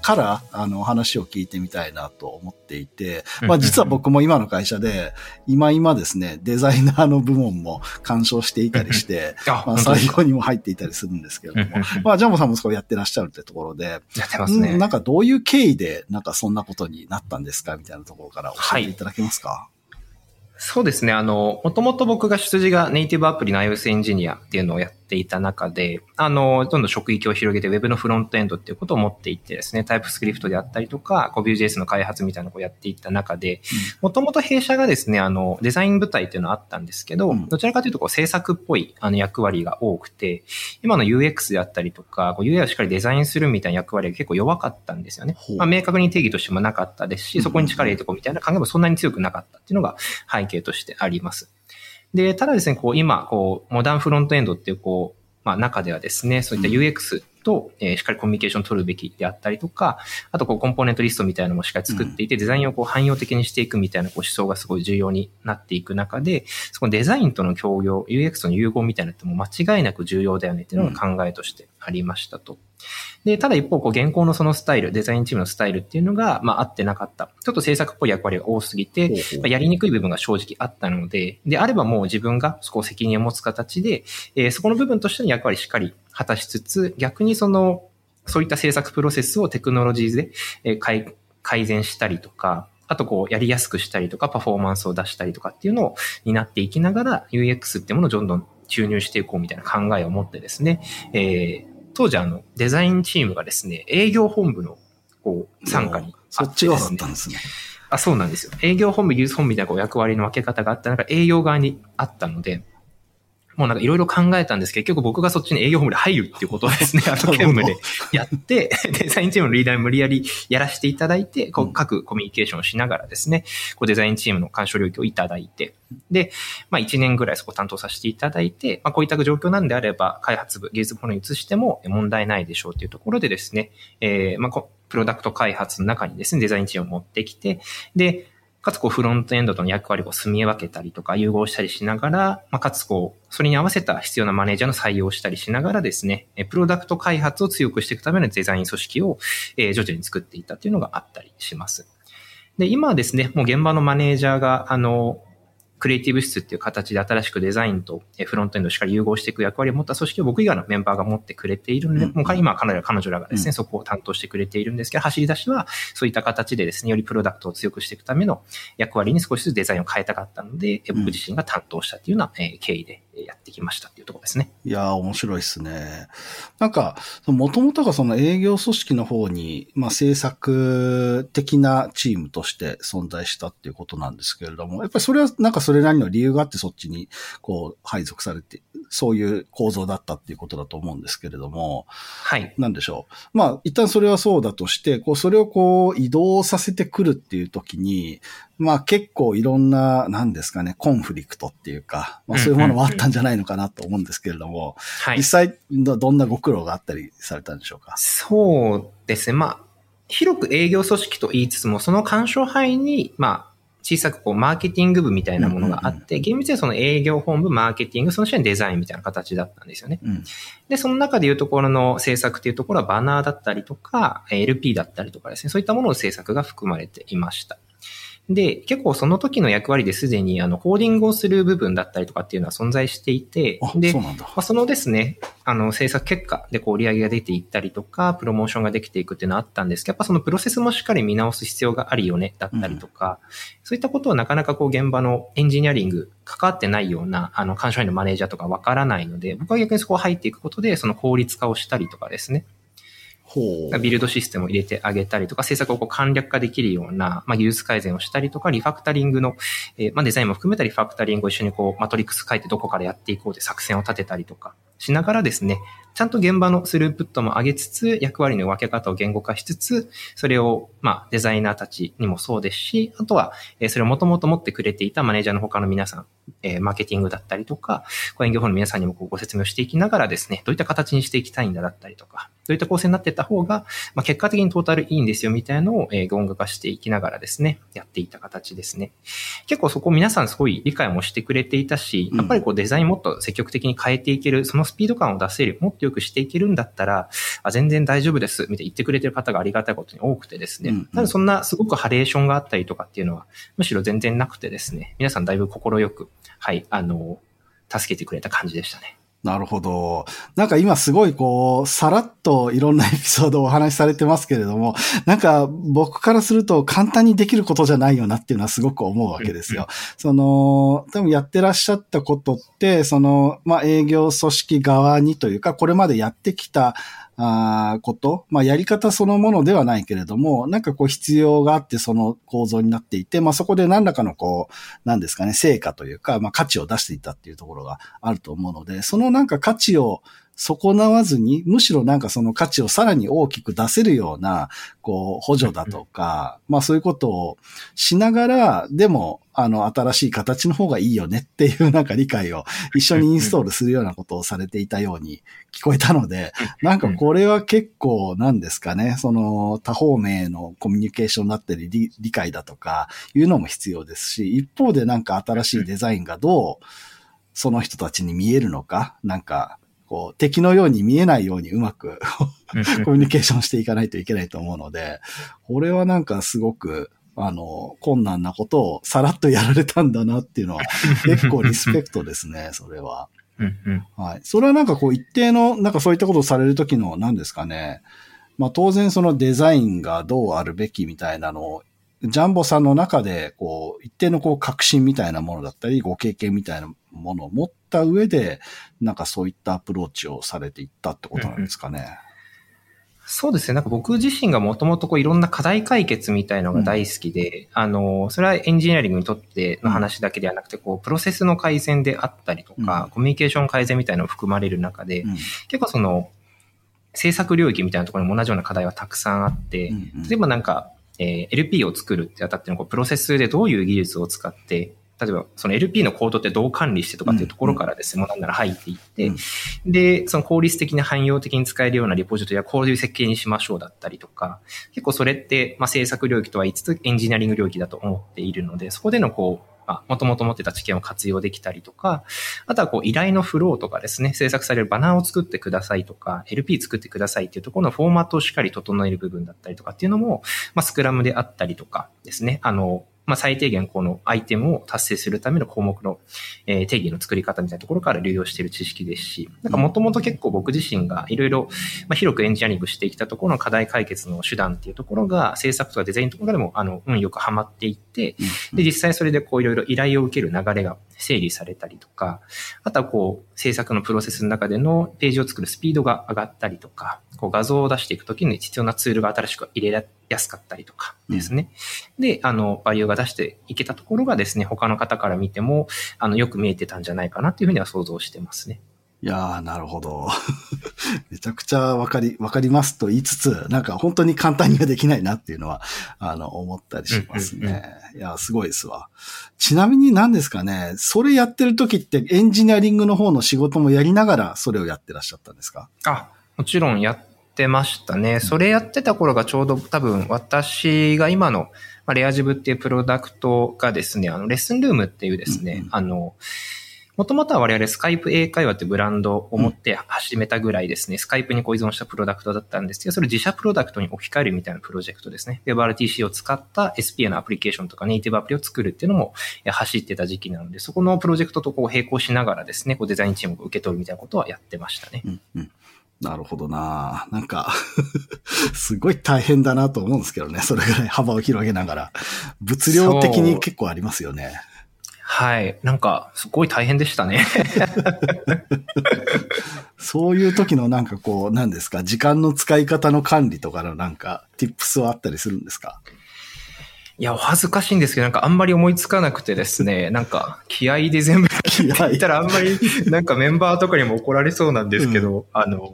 から、あの、話を聞いてみたいなと思っていて、まあ、実は僕も今の会社で、今今ですね、デザイナーの部門も干渉していたりして、まあ、最後にも入っていたりするんですけれども、まあ、ジャンボさんもそこやってらっしゃるってところで、やってますね。なんかどういう経緯で、なんかそんなことになったんですかみたいなところから教えていただけますか、はいそうですね。あの、もともと僕が出自がネイティブアプリの iOS エンジニアっていうのをやっていた中で、あの、どんどん職域を広げて Web のフロントエンドっていうことを持っていってですね、タイプスクリプトであったりとか、Vue.js の開発みたいなのをやっていった中で、もともと弊社がですね、あの、デザイン部隊っていうのはあったんですけど、うん、どちらかというとこう制作っぽいあの役割が多くて、今の UX であったりとか、UI をしっかりデザインするみたいな役割が結構弱かったんですよね。まあ、明確に定義としてもなかったですし、そこに力入れていこうみたいな考えもそんなに強くなかったっていうのが背景としてあります。で、ただですね、こう、今、こう、モダンフロントエンドっていう、こう、まあ、中ではですね、そういった UX と、えー、しっかりコミュニケーションを取るべきであったりとか、あと、こう、コンポーネントリストみたいなのもしっかり作っていて、デザインをこう、汎用的にしていくみたいなこう思想がすごい重要になっていく中で、そのデザインとの協業、UX との融合みたいなのっても間違いなく重要だよねっていうのが考えとしてありましたと。で、ただ一方、こう、現行のそのスタイル、デザインチームのスタイルっていうのが、まあ、合ってなかった。ちょっと制作っぽい役割が多すぎて、まあ、やりにくい部分が正直あったので、であればもう自分がそこを責任を持つ形で、えー、そこの部分としての役割しっかり果たしつつ、逆にその、そういった制作プロセスをテクノロジーズで、えー、改改善したりとか、あとこう、やりやすくしたりとか、パフォーマンスを出したりとかっていうのを担っていきながら、UX ってものをどんどん注入していこうみたいな考えを持ってですね、えー、当時あの、デザインチームがですね、営業本部の、こう、参加に、ね、そっち側だったんですね。あ、そうなんですよ。営業本部、技術本部みたいなこう役割の分け方があった中、営業側にあったので、もうなんかいろいろ考えたんです。けど、結局僕がそっちに営業本部で入るっていうことをですね、あの兼務でやって、デザインチームのリーダーに無理やりやらせていただいて、こう各コミュニケーションをしながらですね、こうデザインチームの干渉領域をいただいて、で、まあ1年ぐらいそこ担当させていただいて、まあこういった状況なんであれば、開発部、技術部に移しても問題ないでしょうというところでですね、えー、まあプロダクト開発の中にですね、デザインチームを持ってきて、で、かつこうフロントエンドとの役割を住み分けたりとか融合したりしながら、まあ、かつこう、それに合わせた必要なマネージャーの採用をしたりしながらですね、プロダクト開発を強くしていくためのデザイン組織を、え徐々に作っていたというのがあったりします。で、今はですね、もう現場のマネージャーが、あの、クリエイティブ室っていう形で新しくデザインとフロントエンドをしっかり融合していく役割を持った組織を僕以外のメンバーが持ってくれているので、うん、もう今彼ら、彼女らがですね、うん、そこを担当してくれているんですけど、走り出しはそういった形でですね、よりプロダクトを強くしていくための役割に少しずつデザインを変えたかったので、僕自身が担当したっていうような経緯でやってきましたっていうところですね。いやー、面白いですね。なんか、もともとがその営業組織の方に、まあ、制作的なチームとして存在したっていうことなんですけれども、やっぱりそれはなんかそれなりの理由があってそっちにこう配属されて、そういう構造だったっていうことだと思うんですけれども、はい。なんでしょう。まあ、一旦それはそうだとして、こう、それをこう移動させてくるっていう時に、まあ結構いろんな、なんですかね、コンフリクトっていうか、まあそういうものもあったんじゃないのかなと思うんですけれども、はい、実際ど、どんなご苦労があったりされたんでしょうか？そうですね。まあ、広く営業組織と言いつつも、その干渉範囲に、まあ、小さくこう、マーケティング部みたいなものがあって、厳密にはその営業本部、マーケティング、その下にデザインみたいな形だったんですよね。うん、で、その中でいうところの制作っていうところはバナーだったりとか、LP だったりとかですね、そういったものの制作が含まれていました。で、結構その時の役割ですでに、あの、コーディングをする部分だったりとかっていうのは存在していて、で、そまあ、そのですね、あの、制作結果でこう売り上げが出ていったりとか、プロモーションができていくっていうのはあったんですけど、やっぱそのプロセスもしっかり見直す必要があるよね、だったりとか、うん、そういったことをなかなかこう現場のエンジニアリング関わってないような、あの、監視員のマネージャーとかわからないので、僕は逆にそこを入っていくことで、その効率化をしたりとかですね、ビルドシステムを入れてあげたりとか、政策をこう簡略化できるような、まあ、技術改善をしたりとか、リファクタリングの、えー、まあ、デザインも含めたリファクタリングを一緒にこう、マトリックス書いてどこからやっていこうで作戦を立てたりとかしながらですね、ちゃんと現場のスループットも上げつつ、役割の分け方を言語化しつつ、それを、まあ、デザイナーたちにもそうですし、あとは、え、それをもともと持ってくれていたマネージャーの他の皆さん、え、マーケティングだったりとか、営業法の皆さんにもこうご説明をしていきながらですね、どういった形にしていきたいんだだったりとか、どういった構成になっていった方が、まあ、結果的にトータルいいんですよみたいなのを、えー、言語化していきながらですね、やっていた形ですね。結構そこ皆さんすごい理解もしてくれていたし、やっぱりこうデザインもっと積極的に変えていける、そのスピード感を出せる、もっとよくしていけるんだったら、あ全然大丈夫です、みたいな言ってくれてる方がありがたいことに多くてですね、ただそんなすごくハレーションがあったりとかっていうのは、むしろ全然なくてですね、皆さんだいぶ心よく、はい、あの、助けてくれた感じでしたね。なるほど。なんか今すごいこう、さらっといろんなエピソードをお話しされてますけれども、なんか僕からすると簡単にできることじゃないよなっていうのはすごく思うわけですよ。その、多分やってらっしゃったことって、その、まあ営業組織側にというか、これまでやってきたあこと、まあやり方そのものではないけれども、なんかこう必要があってその構造になっていて、まあそこで何らかのこう、なんですかね、成果というか、まあ価値を出していたっていうところがあると思うので、そのなんか価値を損なわずに、むしろなんかその価値をさらに大きく出せるような、こう、補助だとか、まあそういうことをしながら、でも、あの、新しい形の方がいいよねっていうなんか理解を一緒にインストールするようなことをされていたように聞こえたので、なんかこれは結構なんですかね、その多方面のコミュニケーションだったり理理解だとかいうのも必要ですし、一方でなんか新しいデザインがどうその人たちに見えるのか、なんかこう、敵のように見えないようにうまく コミュニケーションしていかないといけないと思うので、これはなんかすごく、あの、困難なことをさらっとやられたんだなっていうのは、結構リスペクトですね、それは。はい。それはなんかこう一定の、なんかそういったことをされるときの、何ですかね。まあ当然そのデザインがどうあるべきみたいなのをジャンボさんの中で、こう、一定のこう、革新みたいなものだったり、ご経験みたいなものを持った上で、なんかそういったアプローチをされていったってことなんですかね。うんうん、そうですね。なんか僕自身がもともとこういろんな課題解決みたいのが大好きで、うん、あの、それはエンジニアリングにとっての話だけではなくて、こう、プロセスの改善であったりとか、うん、コミュニケーション改善みたいなのを含まれる中で、うん、結構その、制作領域みたいなところにも同じような課題はたくさんあって、例えばなんか、えー、LP を作るってあたってのこうプロセスでどういう技術を使って、例えばその LP のコードってどう管理してとかっていうところからですね、もうなんなら入っていって、で、その効率的に汎用的に使えるようなリポジトリはこういう設計にしましょうだったりとか、結構それって、まあ、制作領域とは言いつつエンジニアリング領域だと思っているので、そこでのこう、もともと持ってた知見を活用できたりとか、あとはこう依頼のフローとかですね、制作されるバナーを作ってくださいとか、LP 作ってくださいっていうところのフォーマットをしっかり整える部分だったりとかっていうのも、まあ、スクラムであったりとかですね、あの、まあ、最低限このアイテムを達成するための項目の、え定義の作り方みたいなところから流用している知識ですし、なんかもともと結構僕自身がいろいろ、ま広くエンジニアリングしてきたところの課題解決の手段っていうところが制作とかデザインとかでも、あの、運よくはまっていって、で、実際それでこういろいろ依頼を受ける流れが整理されたりとか、あとはこう、制作のプロセスの中でのページを作るスピードが上がったりとか、こう画像を出していくときに必要なツールが新しく入れやすかったりとかですね。うん、で、あの、バリューが出していけたところがですね、他の方から見ても、あの、よく見えてたんじゃないかなっていうふうには想像してますね。いやー、なるほど。めちゃくちゃわかり、わかりますと言いつつ、なんか本当に簡単にはできないなっていうのは、あの、思ったりしますね。いや、すごいですわ。ちなみに何ですかね、それやってる時ってエンジニアリングの方の仕事もやりながらそれをやってらっしゃったんですか？あ、もちろんやってましたね。それやってた頃がちょうど多分私が今の、まあ、レアジブっていうプロダクトがですね、あの、レッスンルームっていうですね、うんうん、あの、もともとは我々スカイプ英会話ってブランドを持って始めたぐらいですね、うん、スカイプにこう依存したプロダクトだったんですけど、それ自社プロダクトに置き換えるみたいなプロジェクトですね。WebRTC を使った SPA のアプリケーションとかネイティブアプリを作るっていうのも走ってた時期なので、そこのプロジェクトとこう並行しながらですね、こうデザインチームを受け取るみたいなことはやってましたね。うんうんなるほどななんかすごい大変だなと思うんですけどね。それぐらい幅を広げながら。物量的に結構ありますよね。はい。なんか、すごい大変でしたね。そういう時のなんかこう、何ですか、時間の使い方の管理とかのなんか、tips はあったりするんですか？いや、お恥ずかしいんですけど、なんかあんまり思いつかなくてですね、なんか気合で全部気合言ったらあんまりなんかメンバーとかにも怒られそうなんですけど、あの、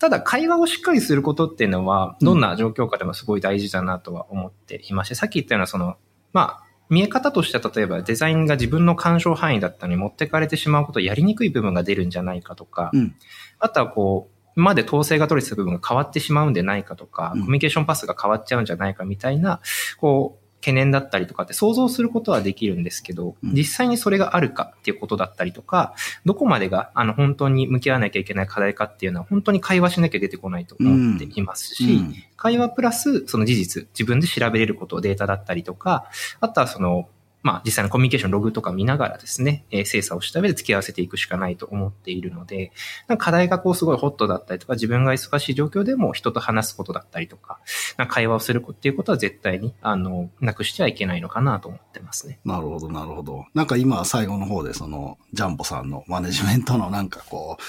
ただ会話をしっかりすることっていうのは、どんな状況下でもすごい大事だなとは思っていまして、さっき言ったようなその、まあ、見え方としては例えばデザインが自分の干渉範囲だったのに持ってかれてしまうことやりにくい部分が出るんじゃないかとか、うん。あとはこう、今まで統制が取れてた部分が変わってしまうんでないかとか、うんコミュニケーションパスが変わっちゃうんじゃないかみたいな、こう、懸念だったりとかって想像することはできるんですけど、うん。実際にそれがあるかっていうことだったりとか、どこまでがあの本当に向き合わなきゃいけない課題かっていうのは本当に会話しなきゃ出てこないと思っていますし、うん。会話プラスその事実、自分で調べれること、データだったりとか、あとはその、まあ実際のコミュニケーションログとか見ながらですね、えー精査をした上で付き合わせていくしかないと思っているので、なんか課題がこうすごいホットだったりとか、自分が忙しい状況でも人と話すことだったりとか、なんか会話をするっていうことは絶対に、あの、なくしてはいけないのかなと思ってますね。なるほど、なるほど。なんか今最後の方でその、ジャンボさんのマネジメントのなんかこう、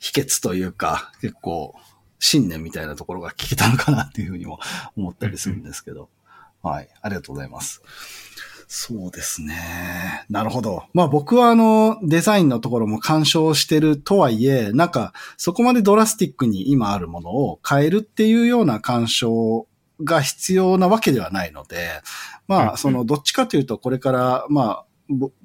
秘訣というか、結構、信念みたいなところが聞けたのかなっていうふうにも思ったりするんですけど。はい。ありがとうございます。そうですね。なるほど。まあ僕はあの、デザインのところも干渉してるとはいえ、なんか、そこまでドラスティックに今あるものを変えるっていうような干渉が必要なわけではないので、まあ、その、どっちかというと、これから、まあ、ぼ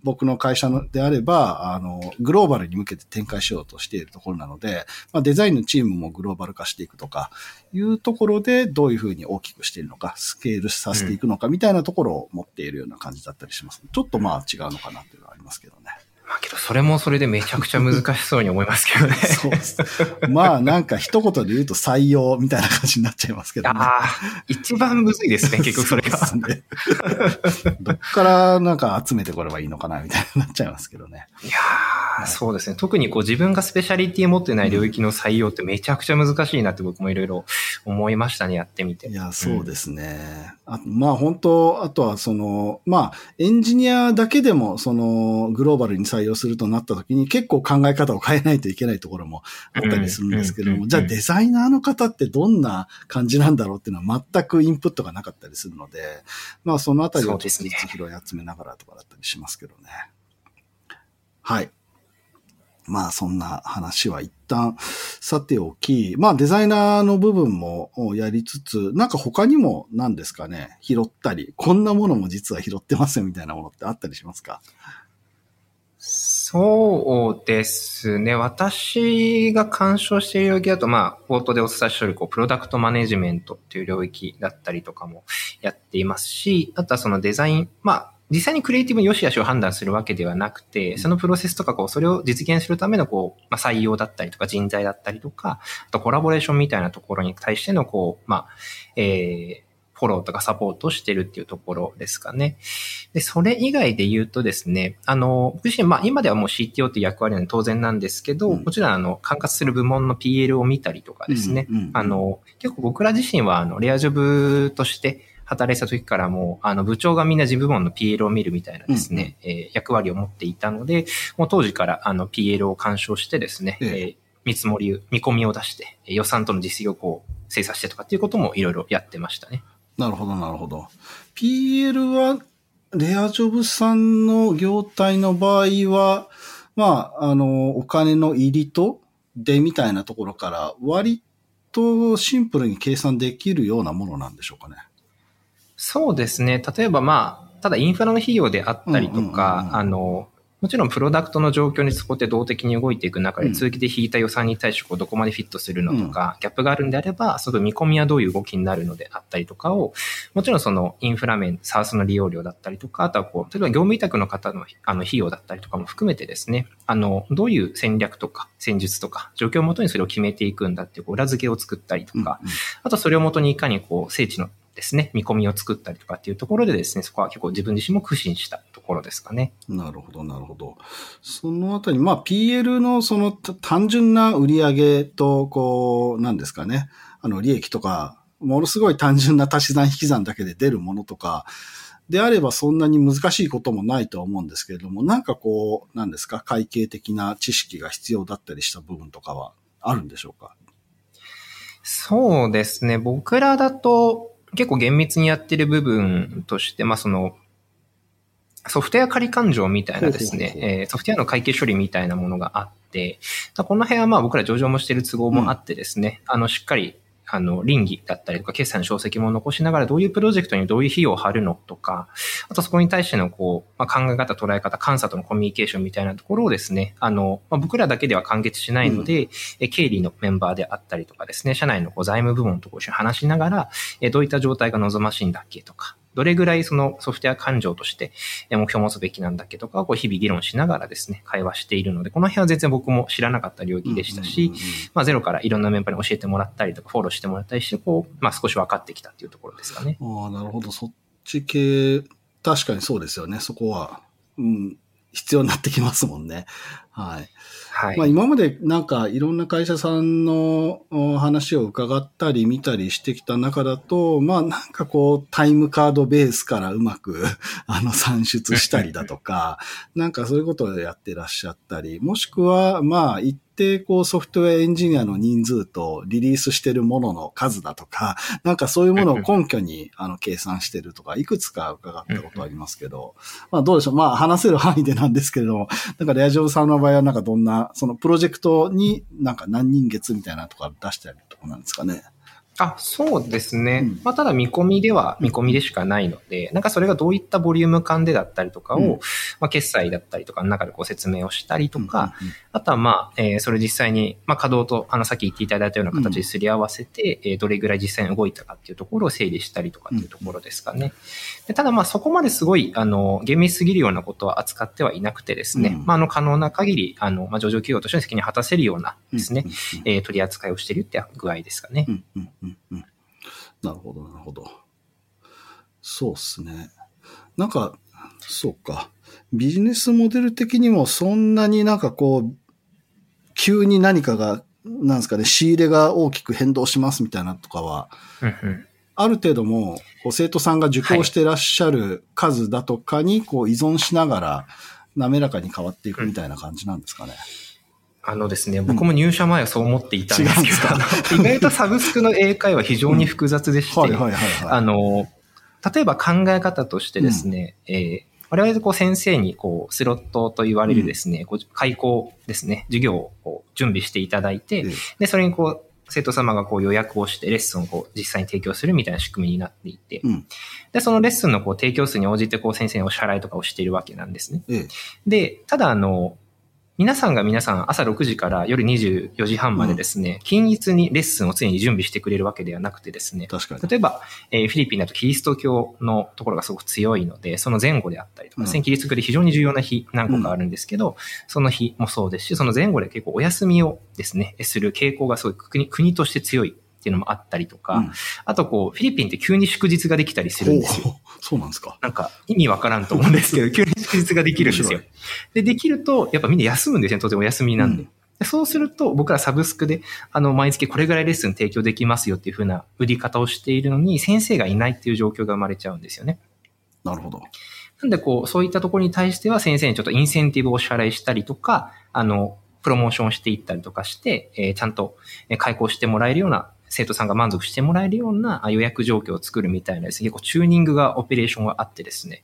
僕の会社であれば、あの、グローバルに向けて展開しようとしているところなので、まあ、デザインのチームもグローバル化していくとか、いうところでどういうふうに大きくしているのか、スケールさせていくのかみたいなところを持っているような感じだったりします。ちょっとまあ違うのかなっていうのはありますけどね。まあけど、それもそれでめちゃくちゃ難しそうに思いますけどね。そうです。まあなんか一言で言うと採用みたいな感じになっちゃいますけどね。ああ、一番むずいですね、結局それが。そうですね。どっからなんか集めてこればいいのかなみたいになっちゃいますけどね。いやー、そうですね。特にこう自分がスペシャリティ持ってない領域の採用ってめちゃくちゃ難しいなって僕もいろいろ思いましたね、やってみて。いや、そうですね。あまあ本当、あとはその、まあエンジニアだけでもそのグローバルに採用するとなった時に結構考え方を変えないといけないところもあったりするんですけども、じゃあデザイナーの方ってどんな感じなんだろうっていうのは全くインプットがなかったりするので、まあそのあたりをちょっとずつ拾い集めながらとかだったりしますけどね。はい。まあそんな話は一旦さておき、まあデザイナーの部分もやりつつ、なんか他にも何ですかね、拾ったり、こんなものも実は拾ってますよみたいなものってあったりしますか？そうですね。私が干渉している領域だと、まあ、冒頭でお伝えしておる、こう、プロダクトマネジメントっていう領域だったりとかもやっていますし、あとはそのデザイン、まあ、実際にクリエイティブに良し悪しを判断するわけではなくて、そのプロセスとか、こう、それを実現するための、こう、まあ、採用だったりとか、人材だったりとか、あとコラボレーションみたいなところに対しての、こう、まあ、えー、フォローとかサポートをしてるっていうところですかね。で、それ以外で言うとですね、あの、僕自身、まあ今ではもう CTO っていう役割なので当然なんですけど、うん。もちろんあの、管轄する部門の PL を見たりとかですね、うんうんうん。あの、結構僕ら自身はあの、レアジョブとして働いてた時からもう、あの、部長がみんな自部門の PL を見るみたいなですね、えー役割を持っていたので、もう当時からあの、PL を干渉してですね、ええ。えー見積もり、見込みを出して、えー予算との実績をこう、精査してとかっていうこともいろいろやってましたね。なるほど、なるほど。PL は、レアジョブさんの業態の場合は、まあ、あの、お金の入りと出みたいなところから、割とシンプルに計算できるようなものなんでしょうかね。そうですね。例えばまあ、ただインフラの費用であったりとかあの、もちろんプロダクトの状況にそこで動的に動いていく中で、うん。通期で引いた予算に対してこうどこまでフィットするのとか、ギャップがあるんであれば、その見込みはどういう動きになるのであったりとかを、もちろんそのインフラ面、サースの利用料だったりとか、あとはこう、例えば業務委託の方のあの費用だったりとかも含めてですね、あの、どういう戦略とか戦術とか、状況をもとにそれを決めていくんだっていうこう裏付けを作ったりとか、あとそれをもとにいかにこう、聖地のですね、見込みを作ったりとかっていうところでですね、そこは結構自分自身も苦心したところですかね。なるほど、なるほど。そのあたり、まあ、PL のそのた単純な売上と、こう、なんですかね、あの、利益とか、ものすごい単純な足し算引き算だけで出るものとか、であればそんなに難しいこともないとは思うんですけれども、なんかこう、なんですか、会計的な知識が必要だったりした部分とかはあるんでしょうか？そうですね。僕らだと、結構厳密にやってる部分として、まあその、ソフトウェア仮勘定みたいなですね、えーソフトウェアの会計処理みたいなものがあって、この辺はまあ僕ら上場もしてる都合もあってですね、あの、しっかり、あの、倫理だったりとか、決済の証跡も残しながら、どういうプロジェクトにどういう費用を張るのとか、あとそこに対してのこう、まあ、考え方、捉え方、監査とのコミュニケーションみたいなところをですね、あの、まあ、僕らだけでは完結しないので、え経理のメンバーであったりとかですね、社内のこう財務部門とこう一緒に話しながら、えどういった状態が望ましいんだっけとか、どれぐらいそのソフトウェア勘定としてえ目標を持つべきなんだっけとかをこう日々議論しながらですね、会話しているので、この辺は全然僕も知らなかった領域でしたし、まあゼロからいろんなメンバーに教えてもらったりとか、フォローしてもらったりして、こう、まあ少し分かってきたっていうところですかね。ああ、なるほど。そっち系、確かにそうですよね。そこは、うん、必要になってきますもんね。はい。はい。まあ今までなんかいろんな会社さんのお話を伺ったり見たりしてきた中だと、まあなんかこうタイムカードベースからうまく あの算出したりだとか、なんかそういうことをやってらっしゃったり、もしくはまあ一定こうソフトウェアエンジニアの人数とリリースしてるものの数だとか、なんかそういうものを根拠にあの計算してるとか、いくつか伺ったことありますけど、まあどうでしょう。まあ話せる範囲でなんですけれども、なんかレアジョブさんの場合はなんかどんな、そのプロジェクトになんか何人月みたいなとか出してあるとこなんですかね。あ、そうですね。うん。まあ、ただ見込みでは見込みでしかないので、なんかそれがどういったボリューム感でだったりとかを、うん。まあ、決済だったりとかの中でこう説明をしたりとか、うんうんあとはまあ、えーそれ実際に、まあ、稼働と、あの、さっき言っていただいたような形ですり合わせて、えーどれぐらい実際に動いたかっていうところを整理したりとかっていうところですかね。でただまあ、そこまですごい、あの、厳密すぎるようなことは扱ってはいなくてですね、うん。まあ、あの、可能な限り、あの、まあ、上場企業としての責任を果たせるようなですね、うんうんえー取り扱いをしているって具合ですかね。うんうんうんうんなるほど、なるほど。そうっすね。なんか、そうか。ビジネスモデル的にもそんなになんかこう、急に何かが、なんですかね、仕入れが大きく変動しますみたいなとかは、うんうんある程度もう生徒さんが受講してらっしゃる数だとかに、こう依存しながら、滑らかに変わっていくみたいな感じなんですかね。あのですね、僕も入社前はそう思っていたんですけど、違うん意外とサブスクの英会話非常に複雑でして。あの、例えば考え方としてですね、えー我々こう先生にこうスロットと言われるですね、こう開講ですね、授業を準備していただいて、ええで、それにこう生徒様がこう予約をしてレッスンをこう実際に提供するみたいな仕組みになっていて、うん。で、そのレッスンのこう提供数に応じてこう先生にお支払いとかをしているわけなんですね。ええ。で、ただあの、皆さんが皆さん朝6時から夜24時半までですね、均一にレッスンを常に準備してくれるわけではなくてですね、確かに。例えば、えーフィリピンだとキリスト教のところがすごく強いので、その前後であったりとか、うん。千キリスト教で非常に重要な日何個かあるんですけど、その日もそうですし、その前後で結構お休みをですね、する傾向がすごい国国として強いっていうのもあったりとか、うんあとこう、フィリピンって急に祝日ができたりするんですよ。そうなんですか。なんか意味わからんと思うんですけど、急に祝日ができるんですよ面。で、できると、やっぱみんな休むんですね、当然お休みなんで。うんでそうすると、僕らサブスクで、あの、毎月これぐらいレッスン提供できますよっていう風な売り方をしているのに、先生がいないっていう状況が生まれちゃうんですよね。なるほど。なんで、こう、そういったところに対しては先生にちょっとインセンティブをお支払いしたりとか、あの、プロモーションをしていったりとかして、えーちゃんとえー開講してもらえるような、生徒さんが満足してもらえるようなあ予約状況を作るみたいなですね、結構チューニングが、オペレーションがあってですね。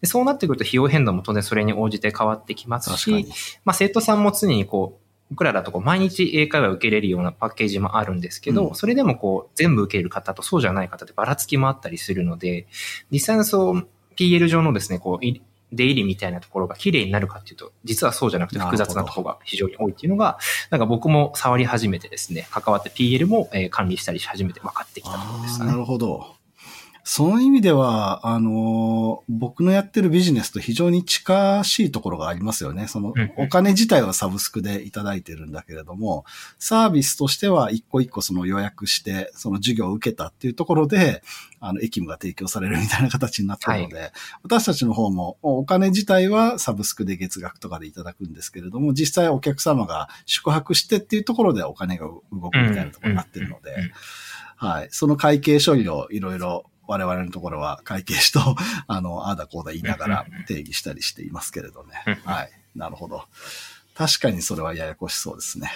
でそうなってくると費用変動も当然それに応じて変わってきますし、。まあ、生徒さんも常にこう、僕らだとこう毎日英会話を受けれるようなパッケージもあるんですけど、うんそれでもこう全部受ける方とそうじゃない方ってばらつきもあったりするので、実際のそう PL 上のですね、こう、い出入りみたいなところが綺麗になるかっていうと、実はそうじゃなくて複雑なところが非常に多いっていうのが、なんか僕も触り始めてですね、関わって PL もえー管理したりし始めて分かってきたところですね、な。るほど。その意味では、あの、僕のやってるビジネスと非常に近しいところがありますよね。そのうん、お金自体はサブスクでいただいてるんだけれども、サービスとしては一個一個その予約して、その授業を受けたっていうところで、あの、駅務が提供されるみたいな形になってるので、私たちの方もお金自体はサブスクで月額とかでいただくんですけれども、実際お客様が宿泊してっていうところでお金が動くみたいなところになってるので、はい。その会計処理をいろいろ我々のところは会計士と、あの、ああだこうだ言いながら定義したりしていますけれどねうん。はい。なるほど。確かにそれはややこしそうですね。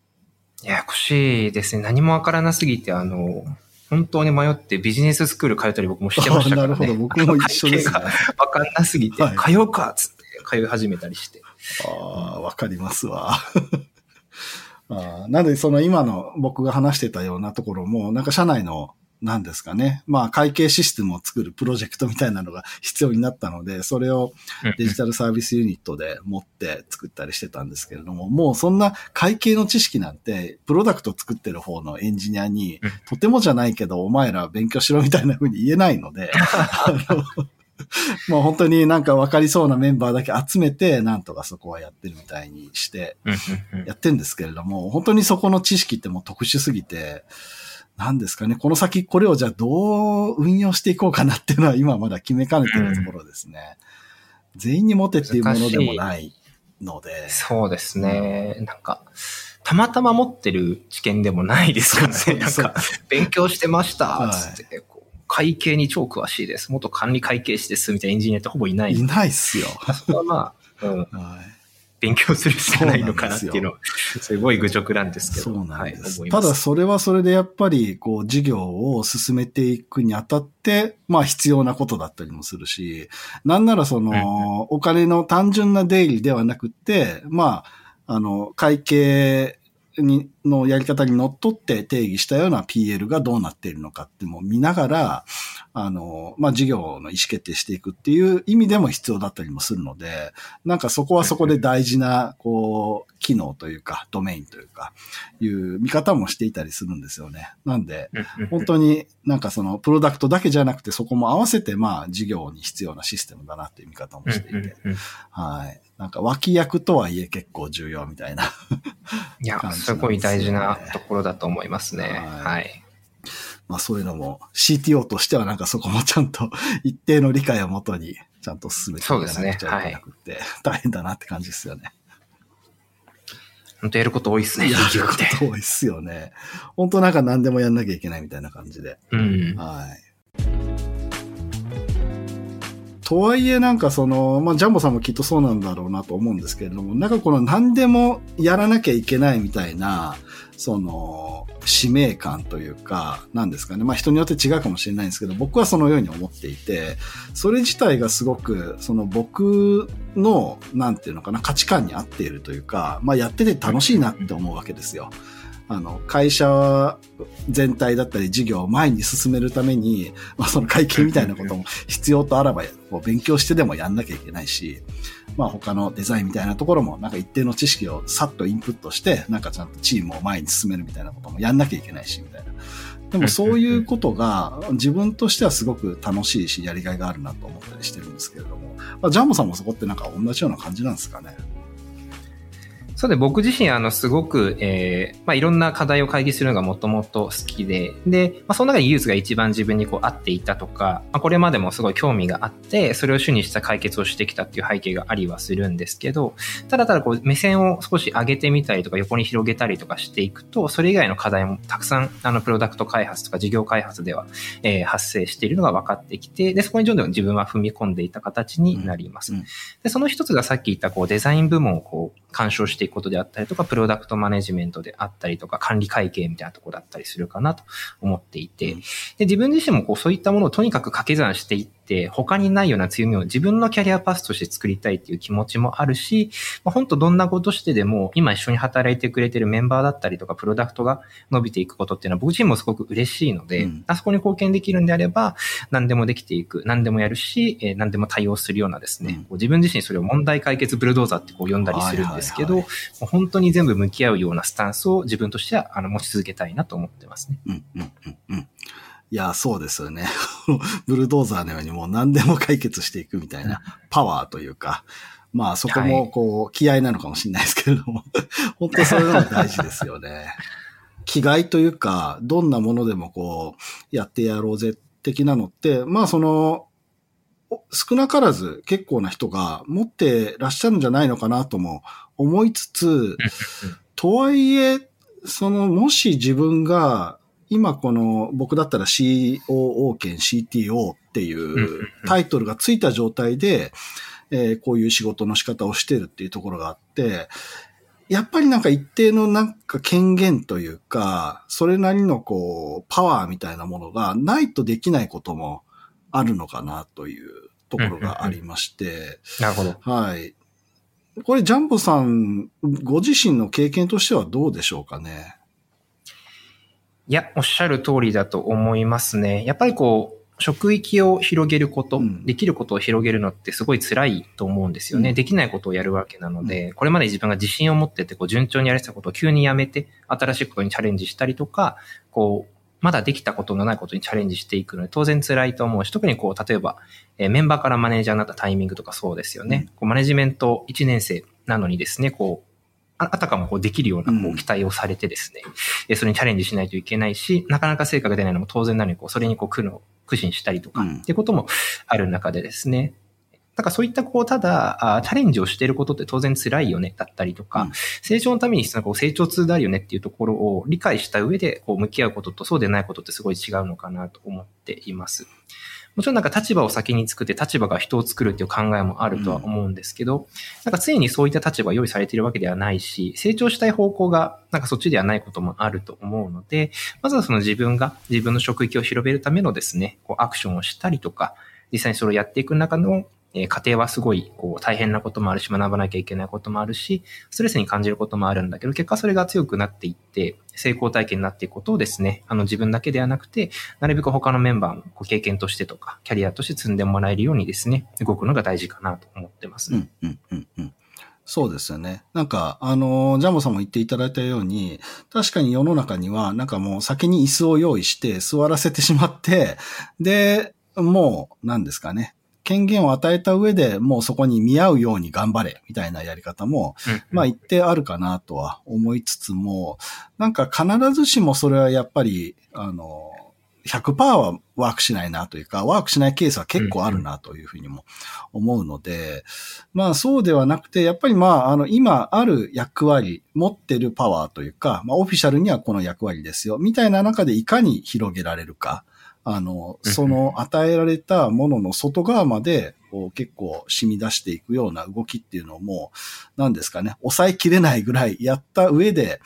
ややこしいですね。何もわからなすぎて、あの、本当に迷ってビジネススクール通ったり僕もしてましたからね。なるほど、僕も一緒ですね。わかんなすぎて、はい通うかっつって通い始めたりして。ああ、わかりますわ。あーなんで、その今の僕が話してたようなところも、なんか社内の、なんですかね。まあ、会計システムを作るプロジェクトみたいなのが 必要になったので、それをデジタルサービスユニットで持って作ったりしてたんですけれども、もうそんな会計の知識なんて、プロダクト作ってる方のエンジニアにうん、とてもじゃないけど、お前ら勉強しろみたいな風に言えないので、あのまあ本当になんか分かりそうなメンバーだけ集めて、なんとかそこはやってるみたいにして、やってるんですけれども、本当にそこの知識ってもう特殊すぎて、なんですかね、この先これをじゃあどう運用していこうかなっていうのは今まだ決めかねてるところですね。全員に持てっていうものでもないので。そうですね。なんか、たまたま持ってる知見でもないですからね。なんか、勉強してましたはいつって、こう会計に超詳しいです。元管理会計士です。みたいなエンジニアってほぼいない。いないっすよ。そこはまあ、うん、はい勉強するしかないのかなっていうのは、すごい愚直なんですけど。そうなんです。はい。ただそれはそれでやっぱりこう事業を進めていくにあたって、まあ必要なことだったりもするし、なんならそのお金の単純な出入りではなくって、まあ、あの、会計に、のやり方にのっとって定義したような PL がどうなっているのかっていうのを見ながら、あの、まあ、事業の意思決定していくっていう意味でも必要だったりもするので、なんかそこはそこで大事な、こう、機能というか、ドメインというか、いう見方もしていたりするんですよね。なんで、本当になんかそのプロダクトだけじゃなくてそこも合わせてまあ事業に必要なシステムだなっていう見方もしていて、はい。なんか脇役とはいえ結構重要みたいな。いやすごい大事なところだと思いますね。はいはい。まあそういうのも CTO としてはなんかそこもちゃんと一定の理解をもとにちゃんと進めていかなくちゃいけなくて、大変だなって感じですよね。本当やること多いですね、やるこ。と多いっすよね。本当なんか何でもやんなきゃいけないみたいな感じで。うん。はい。とはいえなんかその、まあ、ジャンボさんもきっとそうなんだろうなと思うんですけれども、なんかこの何でもやらなきゃいけないみたいな、その、使命感というか、なんですかね。まあ、人によって違うかもしれないんですけど、僕はそのように思っていて、それ自体がすごく、その僕の、なんていうのかな、価値観に合っているというか、まあ、やってて楽しいなって思うわけですよ。あの、会社全体だったり事業を前に進めるために、まあその会計みたいなことも必要とあらば、こう勉強してでもやんなきゃいけないし、まあ他のデザインみたいなところもなんか一定の知識をさっとインプットして、なんかちゃんとチームを前に進めるみたいなこともやんなきゃいけないし、みたいな。でもそういうことが自分としてはすごく楽しいし、やりがいがあるなと思ったりしてるんですけれども、まあ、ジャンボさんもそこってなんか同じような感じなんですかね？そうで、僕自身、あの、すごく、えー、まあ、いろんな課題を会議するのがもともと好きで、で、まあ、その中で技術が一番自分にこう合っていたとか、まあ、これまでもすごい興味があって、それを主にした解決をしてきたっていう背景がありはするんですけど、ただただこう、目線を少し上げてみたりとか、横に広げたりとかしていくと、それ以外の課題もたくさん、あの、プロダクト開発とか事業開発では、えー発生しているのが分かってきて、で、そこにどんどん自分は踏み込んでいた形になります。うんうんで、その一つがさっき言ったこうデザイン部門をこう干渉していくことであったりとか、プロダクトマネジメントであったりとか、管理会計みたいなところだったりするかなと思っていて、うん。で、自分自身もこうそういったものをとにかく掛け算していって、他にないような強みを自分のキャリアパスとして作りたいっていう気持ちもあるし、まあ、本当どんなことしてでも、今一緒に働いてくれてるメンバーだったりとか、プロダクトが伸びていくことっていうのは僕自身もすごく嬉しいので、うんあそこに貢献できるんであれば、何でもできていく、何でもやるし、えー何でも対応するようなですね、うん自分自身それを問題解決ブルドーザーってこう呼んだりするんですけど、はいはいもう本当に全部向き合うようなスタンスを自分としてはあの持ち続けたいなと思ってますね。うん、うん、うん、うん。いや、そうですよね。ブルドーザーのようにもう何でも解決していくみたいなパワーというか、まあそこもこう気合なのかもしれないですけれども、本当そういうのが大事ですよね。気概というか、どんなものでもこう、やってやろうぜ的なのって、まあその、お少なからず結構な人が持ってらっしゃるんじゃないのかなとも思いつつ、とはいえ、その、もし自分が、今この、僕だったら COO 兼 CTO っていうタイトルがついた状態で、えーこういう仕事の仕方をしてるっていうところがあって、やっぱりなんか一定のなんか権限というか、それなりのこう、パワーみたいなものがないとできないこともあるのかなというところがありまして。なるほど。はい。これ、ジャンボさん、ご自身の経験としてはどうでしょうかね？いや、おっしゃる通りだと思いますね。やっぱりこう、職域を広げること、うん、できることを広げるのってすごい辛いと思うんですよね。うん、できないことをやるわけなので、うん、これまで自分が自信を持ってて、こう順調にやれてたことを急にやめて、新しいことにチャレンジしたりとか、こう、まだできたことのないことにチャレンジしていくので、当然辛いと思うし、特にこう、例えば、えー、メンバーからマネージャーになったタイミングとかそうですよね。こうマネジメント1年生なのにですね、こう、あたかもこうできるようなこう期待をされてですね、うん、それにチャレンジしないといけないし、なかなか成果が出ないのも当然なのに、こう、それにこう苦の、苦心したりとか、ってこともある中でですね、だからそういったこう、ただ、チャレンジをしていることって当然辛いよね、だったりとか、うん、成長のために必要なこう成長痛であるよねっていうところを理解した上で、こう、向き合うこととそうでないことってすごい違うのかなと思っています。もちろんなんか立場を先に作って立場が人を作るっていう考えもあるとは思うんですけど、うん、なんか常にそういった立場が用意されているわけではないし、成長したい方向がなんかそっちではないこともあると思うので、まずはその自分が自分の職域を広げるためのですね、こうアクションをしたりとか、実際にそれをやっていく中のえ家庭はすごいこう大変なこともあるし、学ばなきゃいけないこともあるし、ストレスに感じることもあるんだけど、結果それが強くなっていって、成功体験になっていくことをですね、あの自分だけではなくて、なるべく他のメンバーも経験としてとか、キャリアとして積んでもらえるようにですね、動くのが大事かなと思ってます、ね。うん、うん、うん、うん。そうですよね。なんか、あの、ジャンボさんも言っていただいたように、確かに世の中には、なんかもう先に椅子を用意して座らせてしまって、で、もう、何ですかね。権限を与えた上でもうそこに見合うように頑張れみたいなやり方も、まあ一定あるかなとは思いつつも、なんか必ずしもそれはやっぱり、あの、100%はワークしないなというか、ワークしないケースは結構あるなというふうにも思うので、まあそうではなくて、やっぱりまあ、あの、今ある役割、持ってるパワーというか、まあオフィシャルにはこの役割ですよ、みたいな中でいかに広げられるか。あの、その与えられたものの外側まで、こう結構染み出していくような動きっていうのも、何ですかね、抑えきれないぐらいやった上で、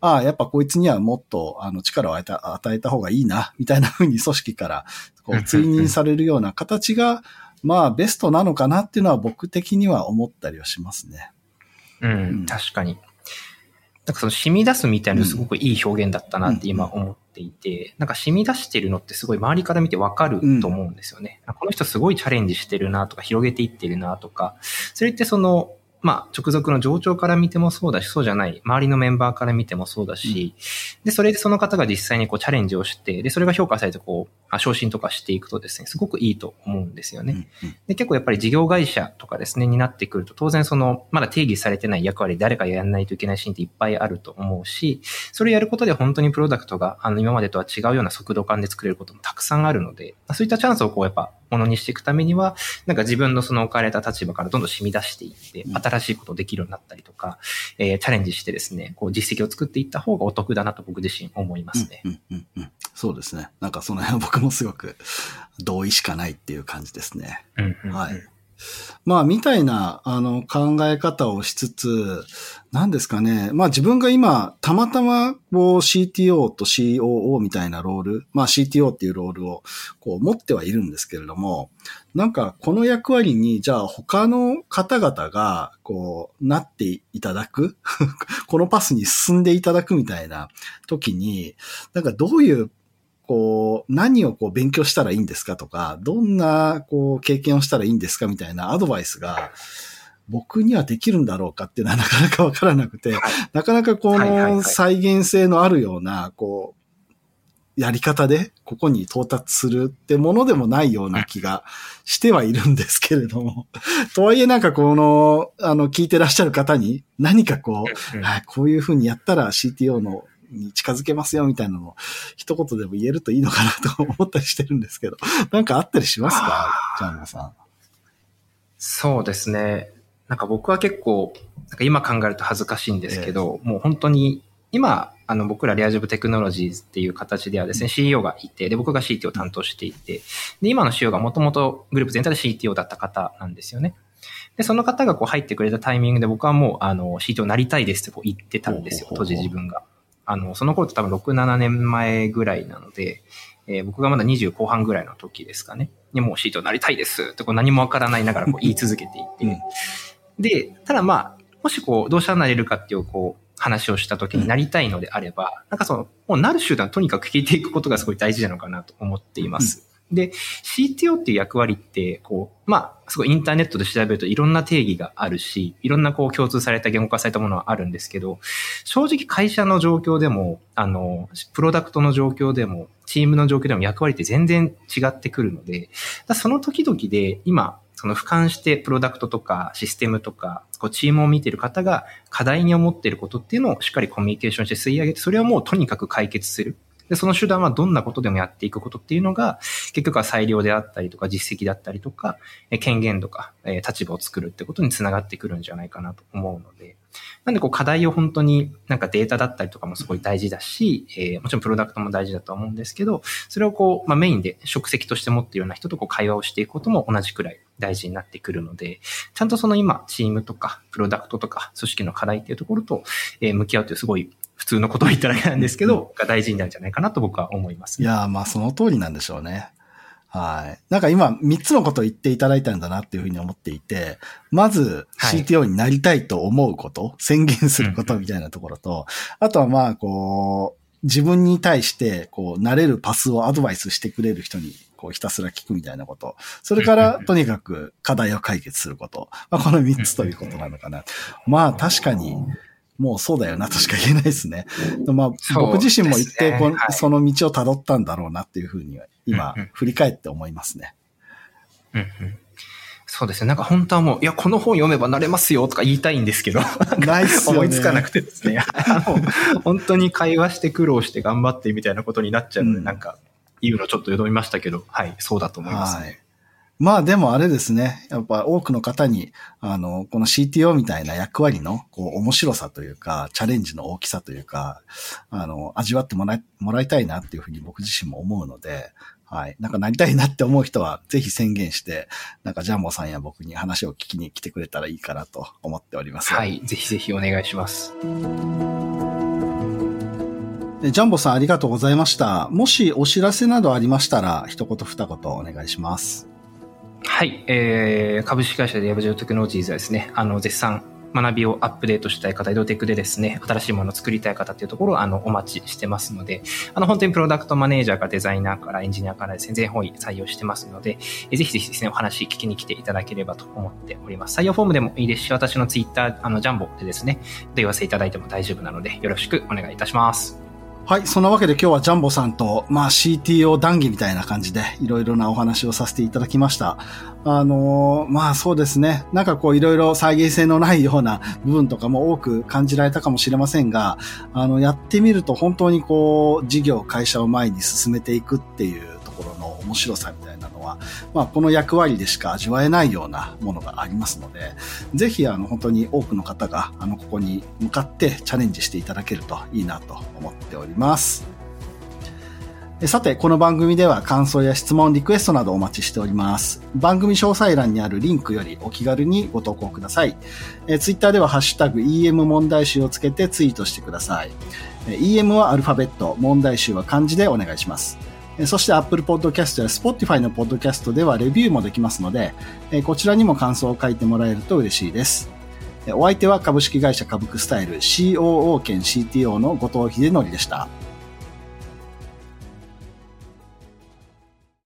ああ、やっぱこいつにはもっとあの力を与えた方がいいな、みたいな風に組織からこう追認されるような形が、まあベストなのかなっていうのは僕的には思ったりはしますね。うん、うん、確かに。なんかその染み出すみたいなすごくいい表現だったなって今思っていて、なんか染み出してるのってすごい周りから見てわかると思うんですよね。この人すごいチャレンジしてるなとか広げていってるなとか、それってそのまあ、直属の上長から見てもそうだし、そうじゃない、周りのメンバーから見てもそうだし、うん、で、それでその方が実際にこうチャレンジをして、で、それが評価されてこう、昇進とかしていくとですね、すごくいいと思うんですよね。うんうん、で、結構やっぱり事業会社とかですね、になってくると、当然その、まだ定義されてない役割、誰かやらないといけないシーンっていっぱいあると思うし、それをやることで本当にプロダクトが、あの、今までとは違うような速度感で作れることもたくさんあるので、そういったチャンスをこう、やっぱ、ものにしていくためには、なんか自分のその置かれた立場からどんどん染み出していって、新しいことできるようになったりとか、えー、チャレンジしてですね、こう実績を作っていった方がお得だなと僕自身思いますね。うんうんうん、そうですね。なんかその辺は僕もすごく同意しかないっていう感じですね。うんうんうん、はい。まあ、みたいな、あの、考え方をしつつ、何ですかね。まあ自分が今、たまたま、こう CTO と COO みたいなロール、まあ CTO っていうロールを、こう持ってはいるんですけれども、なんかこの役割に、じゃあ他の方々が、こう、なっていただく このパスに進んでいただくみたいな時に、なんかどういうこう、何をこう勉強したらいいんですかとか、どんなこう経験をしたらいいんですかみたいなアドバイスが、僕にはできるんだろうかっていうのはなかなかわからなくて、なかなかこの再現性のあるような、こう、やり方でここに到達するってものでもないような気がしてはいるんですけれども。とはいえなんかこの、あの、聞いてらっしゃる方に何かこう、こういうふうにやったら CTO のに近づけますよみたいなのを一言でも言えるといいのかなと思ったりしてるんですけど、なんかあったりしますか？ジャンボさん。そうですね。なんか僕は結構、なんか今考えると恥ずかしいんですけど、えー、もう本当に今、あの僕らリアジョブテクノロジーズっていう形ではですね、CEO がいて、で、僕が CTO を担当していて、で、今の CEO がもともとグループ全体で CTO だった方なんですよね。で、その方がこう入ってくれたタイミングで僕はもう、あの、CTO なりたいですってこう言ってたんですよ、当時自分が。あの、その頃って多分6、7年前ぐらいなので、えー、僕がまだ20後半ぐらいの時ですかね。にもう CTO なりたいですってこう何もわからないながらこう 言い続けていて。うん、で、ただまあ、もしこう、どうしたらなれるかっていう、こう、話をした時になりたいのであれば、なんかその、もうなる手段とにかく聞いていくことがすごい大事なのかなと思っています。で、CTO っていう役割って、こう、まあ、すごいインターネットで調べるといろんな定義があるし、いろんなこう共通された言語化されたものはあるんですけど、正直会社の状況でも、あの、プロダクトの状況でも、チームの状況でも役割って全然違ってくるので、その時々で今、その俯瞰してプロダクトとかシステムとか、こうチームを見てる方が課題に思ってることっていうのをしっかりコミュニケーションして吸い上げて、それはもうとにかく解決する。で、その手段はどんなことでもやっていくことっていうのが、結局は裁量であったりとか、実績だったりとか、権限とか、立場を作るってことにつながってくるんじゃないかなと思うので、なんでこう課題を本当になんかデータだったりとかもすごい大事だし、えー、もちろんプロダクトも大事だと思うんですけど、それをこう、まあ、メインで職責として持っているような人とこう会話をしていくことも同じくらい大事になってくるので、ちゃんとその今、チームとか、プロダクトとか、組織の課題っていうところと、えー、向き合うというすごい普通のことを言っただけなんですけど、が大事になるんじゃないかなと僕は思います。いやまあその通りなんでしょうね。はい。なんか今、三つのことを言っていただいたんだなっていうふうに思っていて、まず CTO になりたいと思うこと、はい、宣言することみたいなところと、あとはまあ、こう、自分に対して、こう、なれるパスをアドバイスしてくれる人に、こう、ひたすら聞くみたいなこと。それから、とにかく課題を解決すること。まあ、この三つということなのかな。まあ、確かに、もうそうだよなとしか言えないですね。まあ、僕自身も一定こ、ねはい、その道を辿ったんだろうなっていうふうには、今、振り返って思いますね。うんうんそうですね。なんか本当はもう、いや、この本読めばなれますよとか言いたいんですけど、ないっすよね。思いつかなくてですね。本当に会話して苦労して頑張ってみたいなことになっちゃうので、うん、なんか、言うのちょっと読みましたけど、はい、そうだと思いますね。はいまあでもあれですね。やっぱ多くの方に、あの、この CTO みたいな役割の、こう、面白さというか、チャレンジの大きさというか、あの、味わってもらい、もらいたいなっていうふうに僕自身も思うので、はい。なんかなりたいなって思う人は、ぜひ宣言して、なんかジャンボさんや僕に話を聞きに来てくれたらいいかなと思っております。はい。ぜひぜひお願いします。ジャンボさんありがとうございました。もしお知らせなどありましたら、一言二言お願いします。はい、えー、株式会社でヤブジオテクノロジーズはですね、あの、絶賛学びをアップデートしたい方、移動テックでですね、新しいものを作りたい方っていうところをあのお待ちしてますので、あの本当にプロダクトマネージャーかデザイナーからエンジニアからですね、全方位採用してますので、えぜひぜひですね、お話聞きに来ていただければと思っております。採用フォームでもいいですし、私のツイッター、あの、ジャンボでですね、問い合わせいただいても大丈夫なので、よろしくお願いいたします。はい。そんなわけで今日はジャンボさんと、まあ CTO 談義みたいな感じでいろいろなお話をさせていただきました。あのー、まあそうですね。なんかこういろいろ再現性のないような部分とかも多く感じられたかもしれませんが、あの、やってみると本当にこう、事業、会社を前に進めていくっていう面白さみたいなのは、まあ、この役割でしか味わえないようなものがありますので、ぜひ、あの、本当に多くの方が、あの、ここに向かってチャレンジしていただけるといいなと思っております。さて、この番組では感想や質問、リクエストなどお待ちしております。番組詳細欄にあるリンクよりお気軽にご投稿ください。えツイッターではハッシュタグ EM 問題集をつけてツイートしてください。EM はアルファベット、問題集は漢字でお願いします。そして Apple Podcast や Spotify の Podcast ではレビューもできますので、こちらにも感想を書いてもらえると嬉しいです。お相手は株式会社株クスタイル COO 兼 CTO の後藤秀則でした。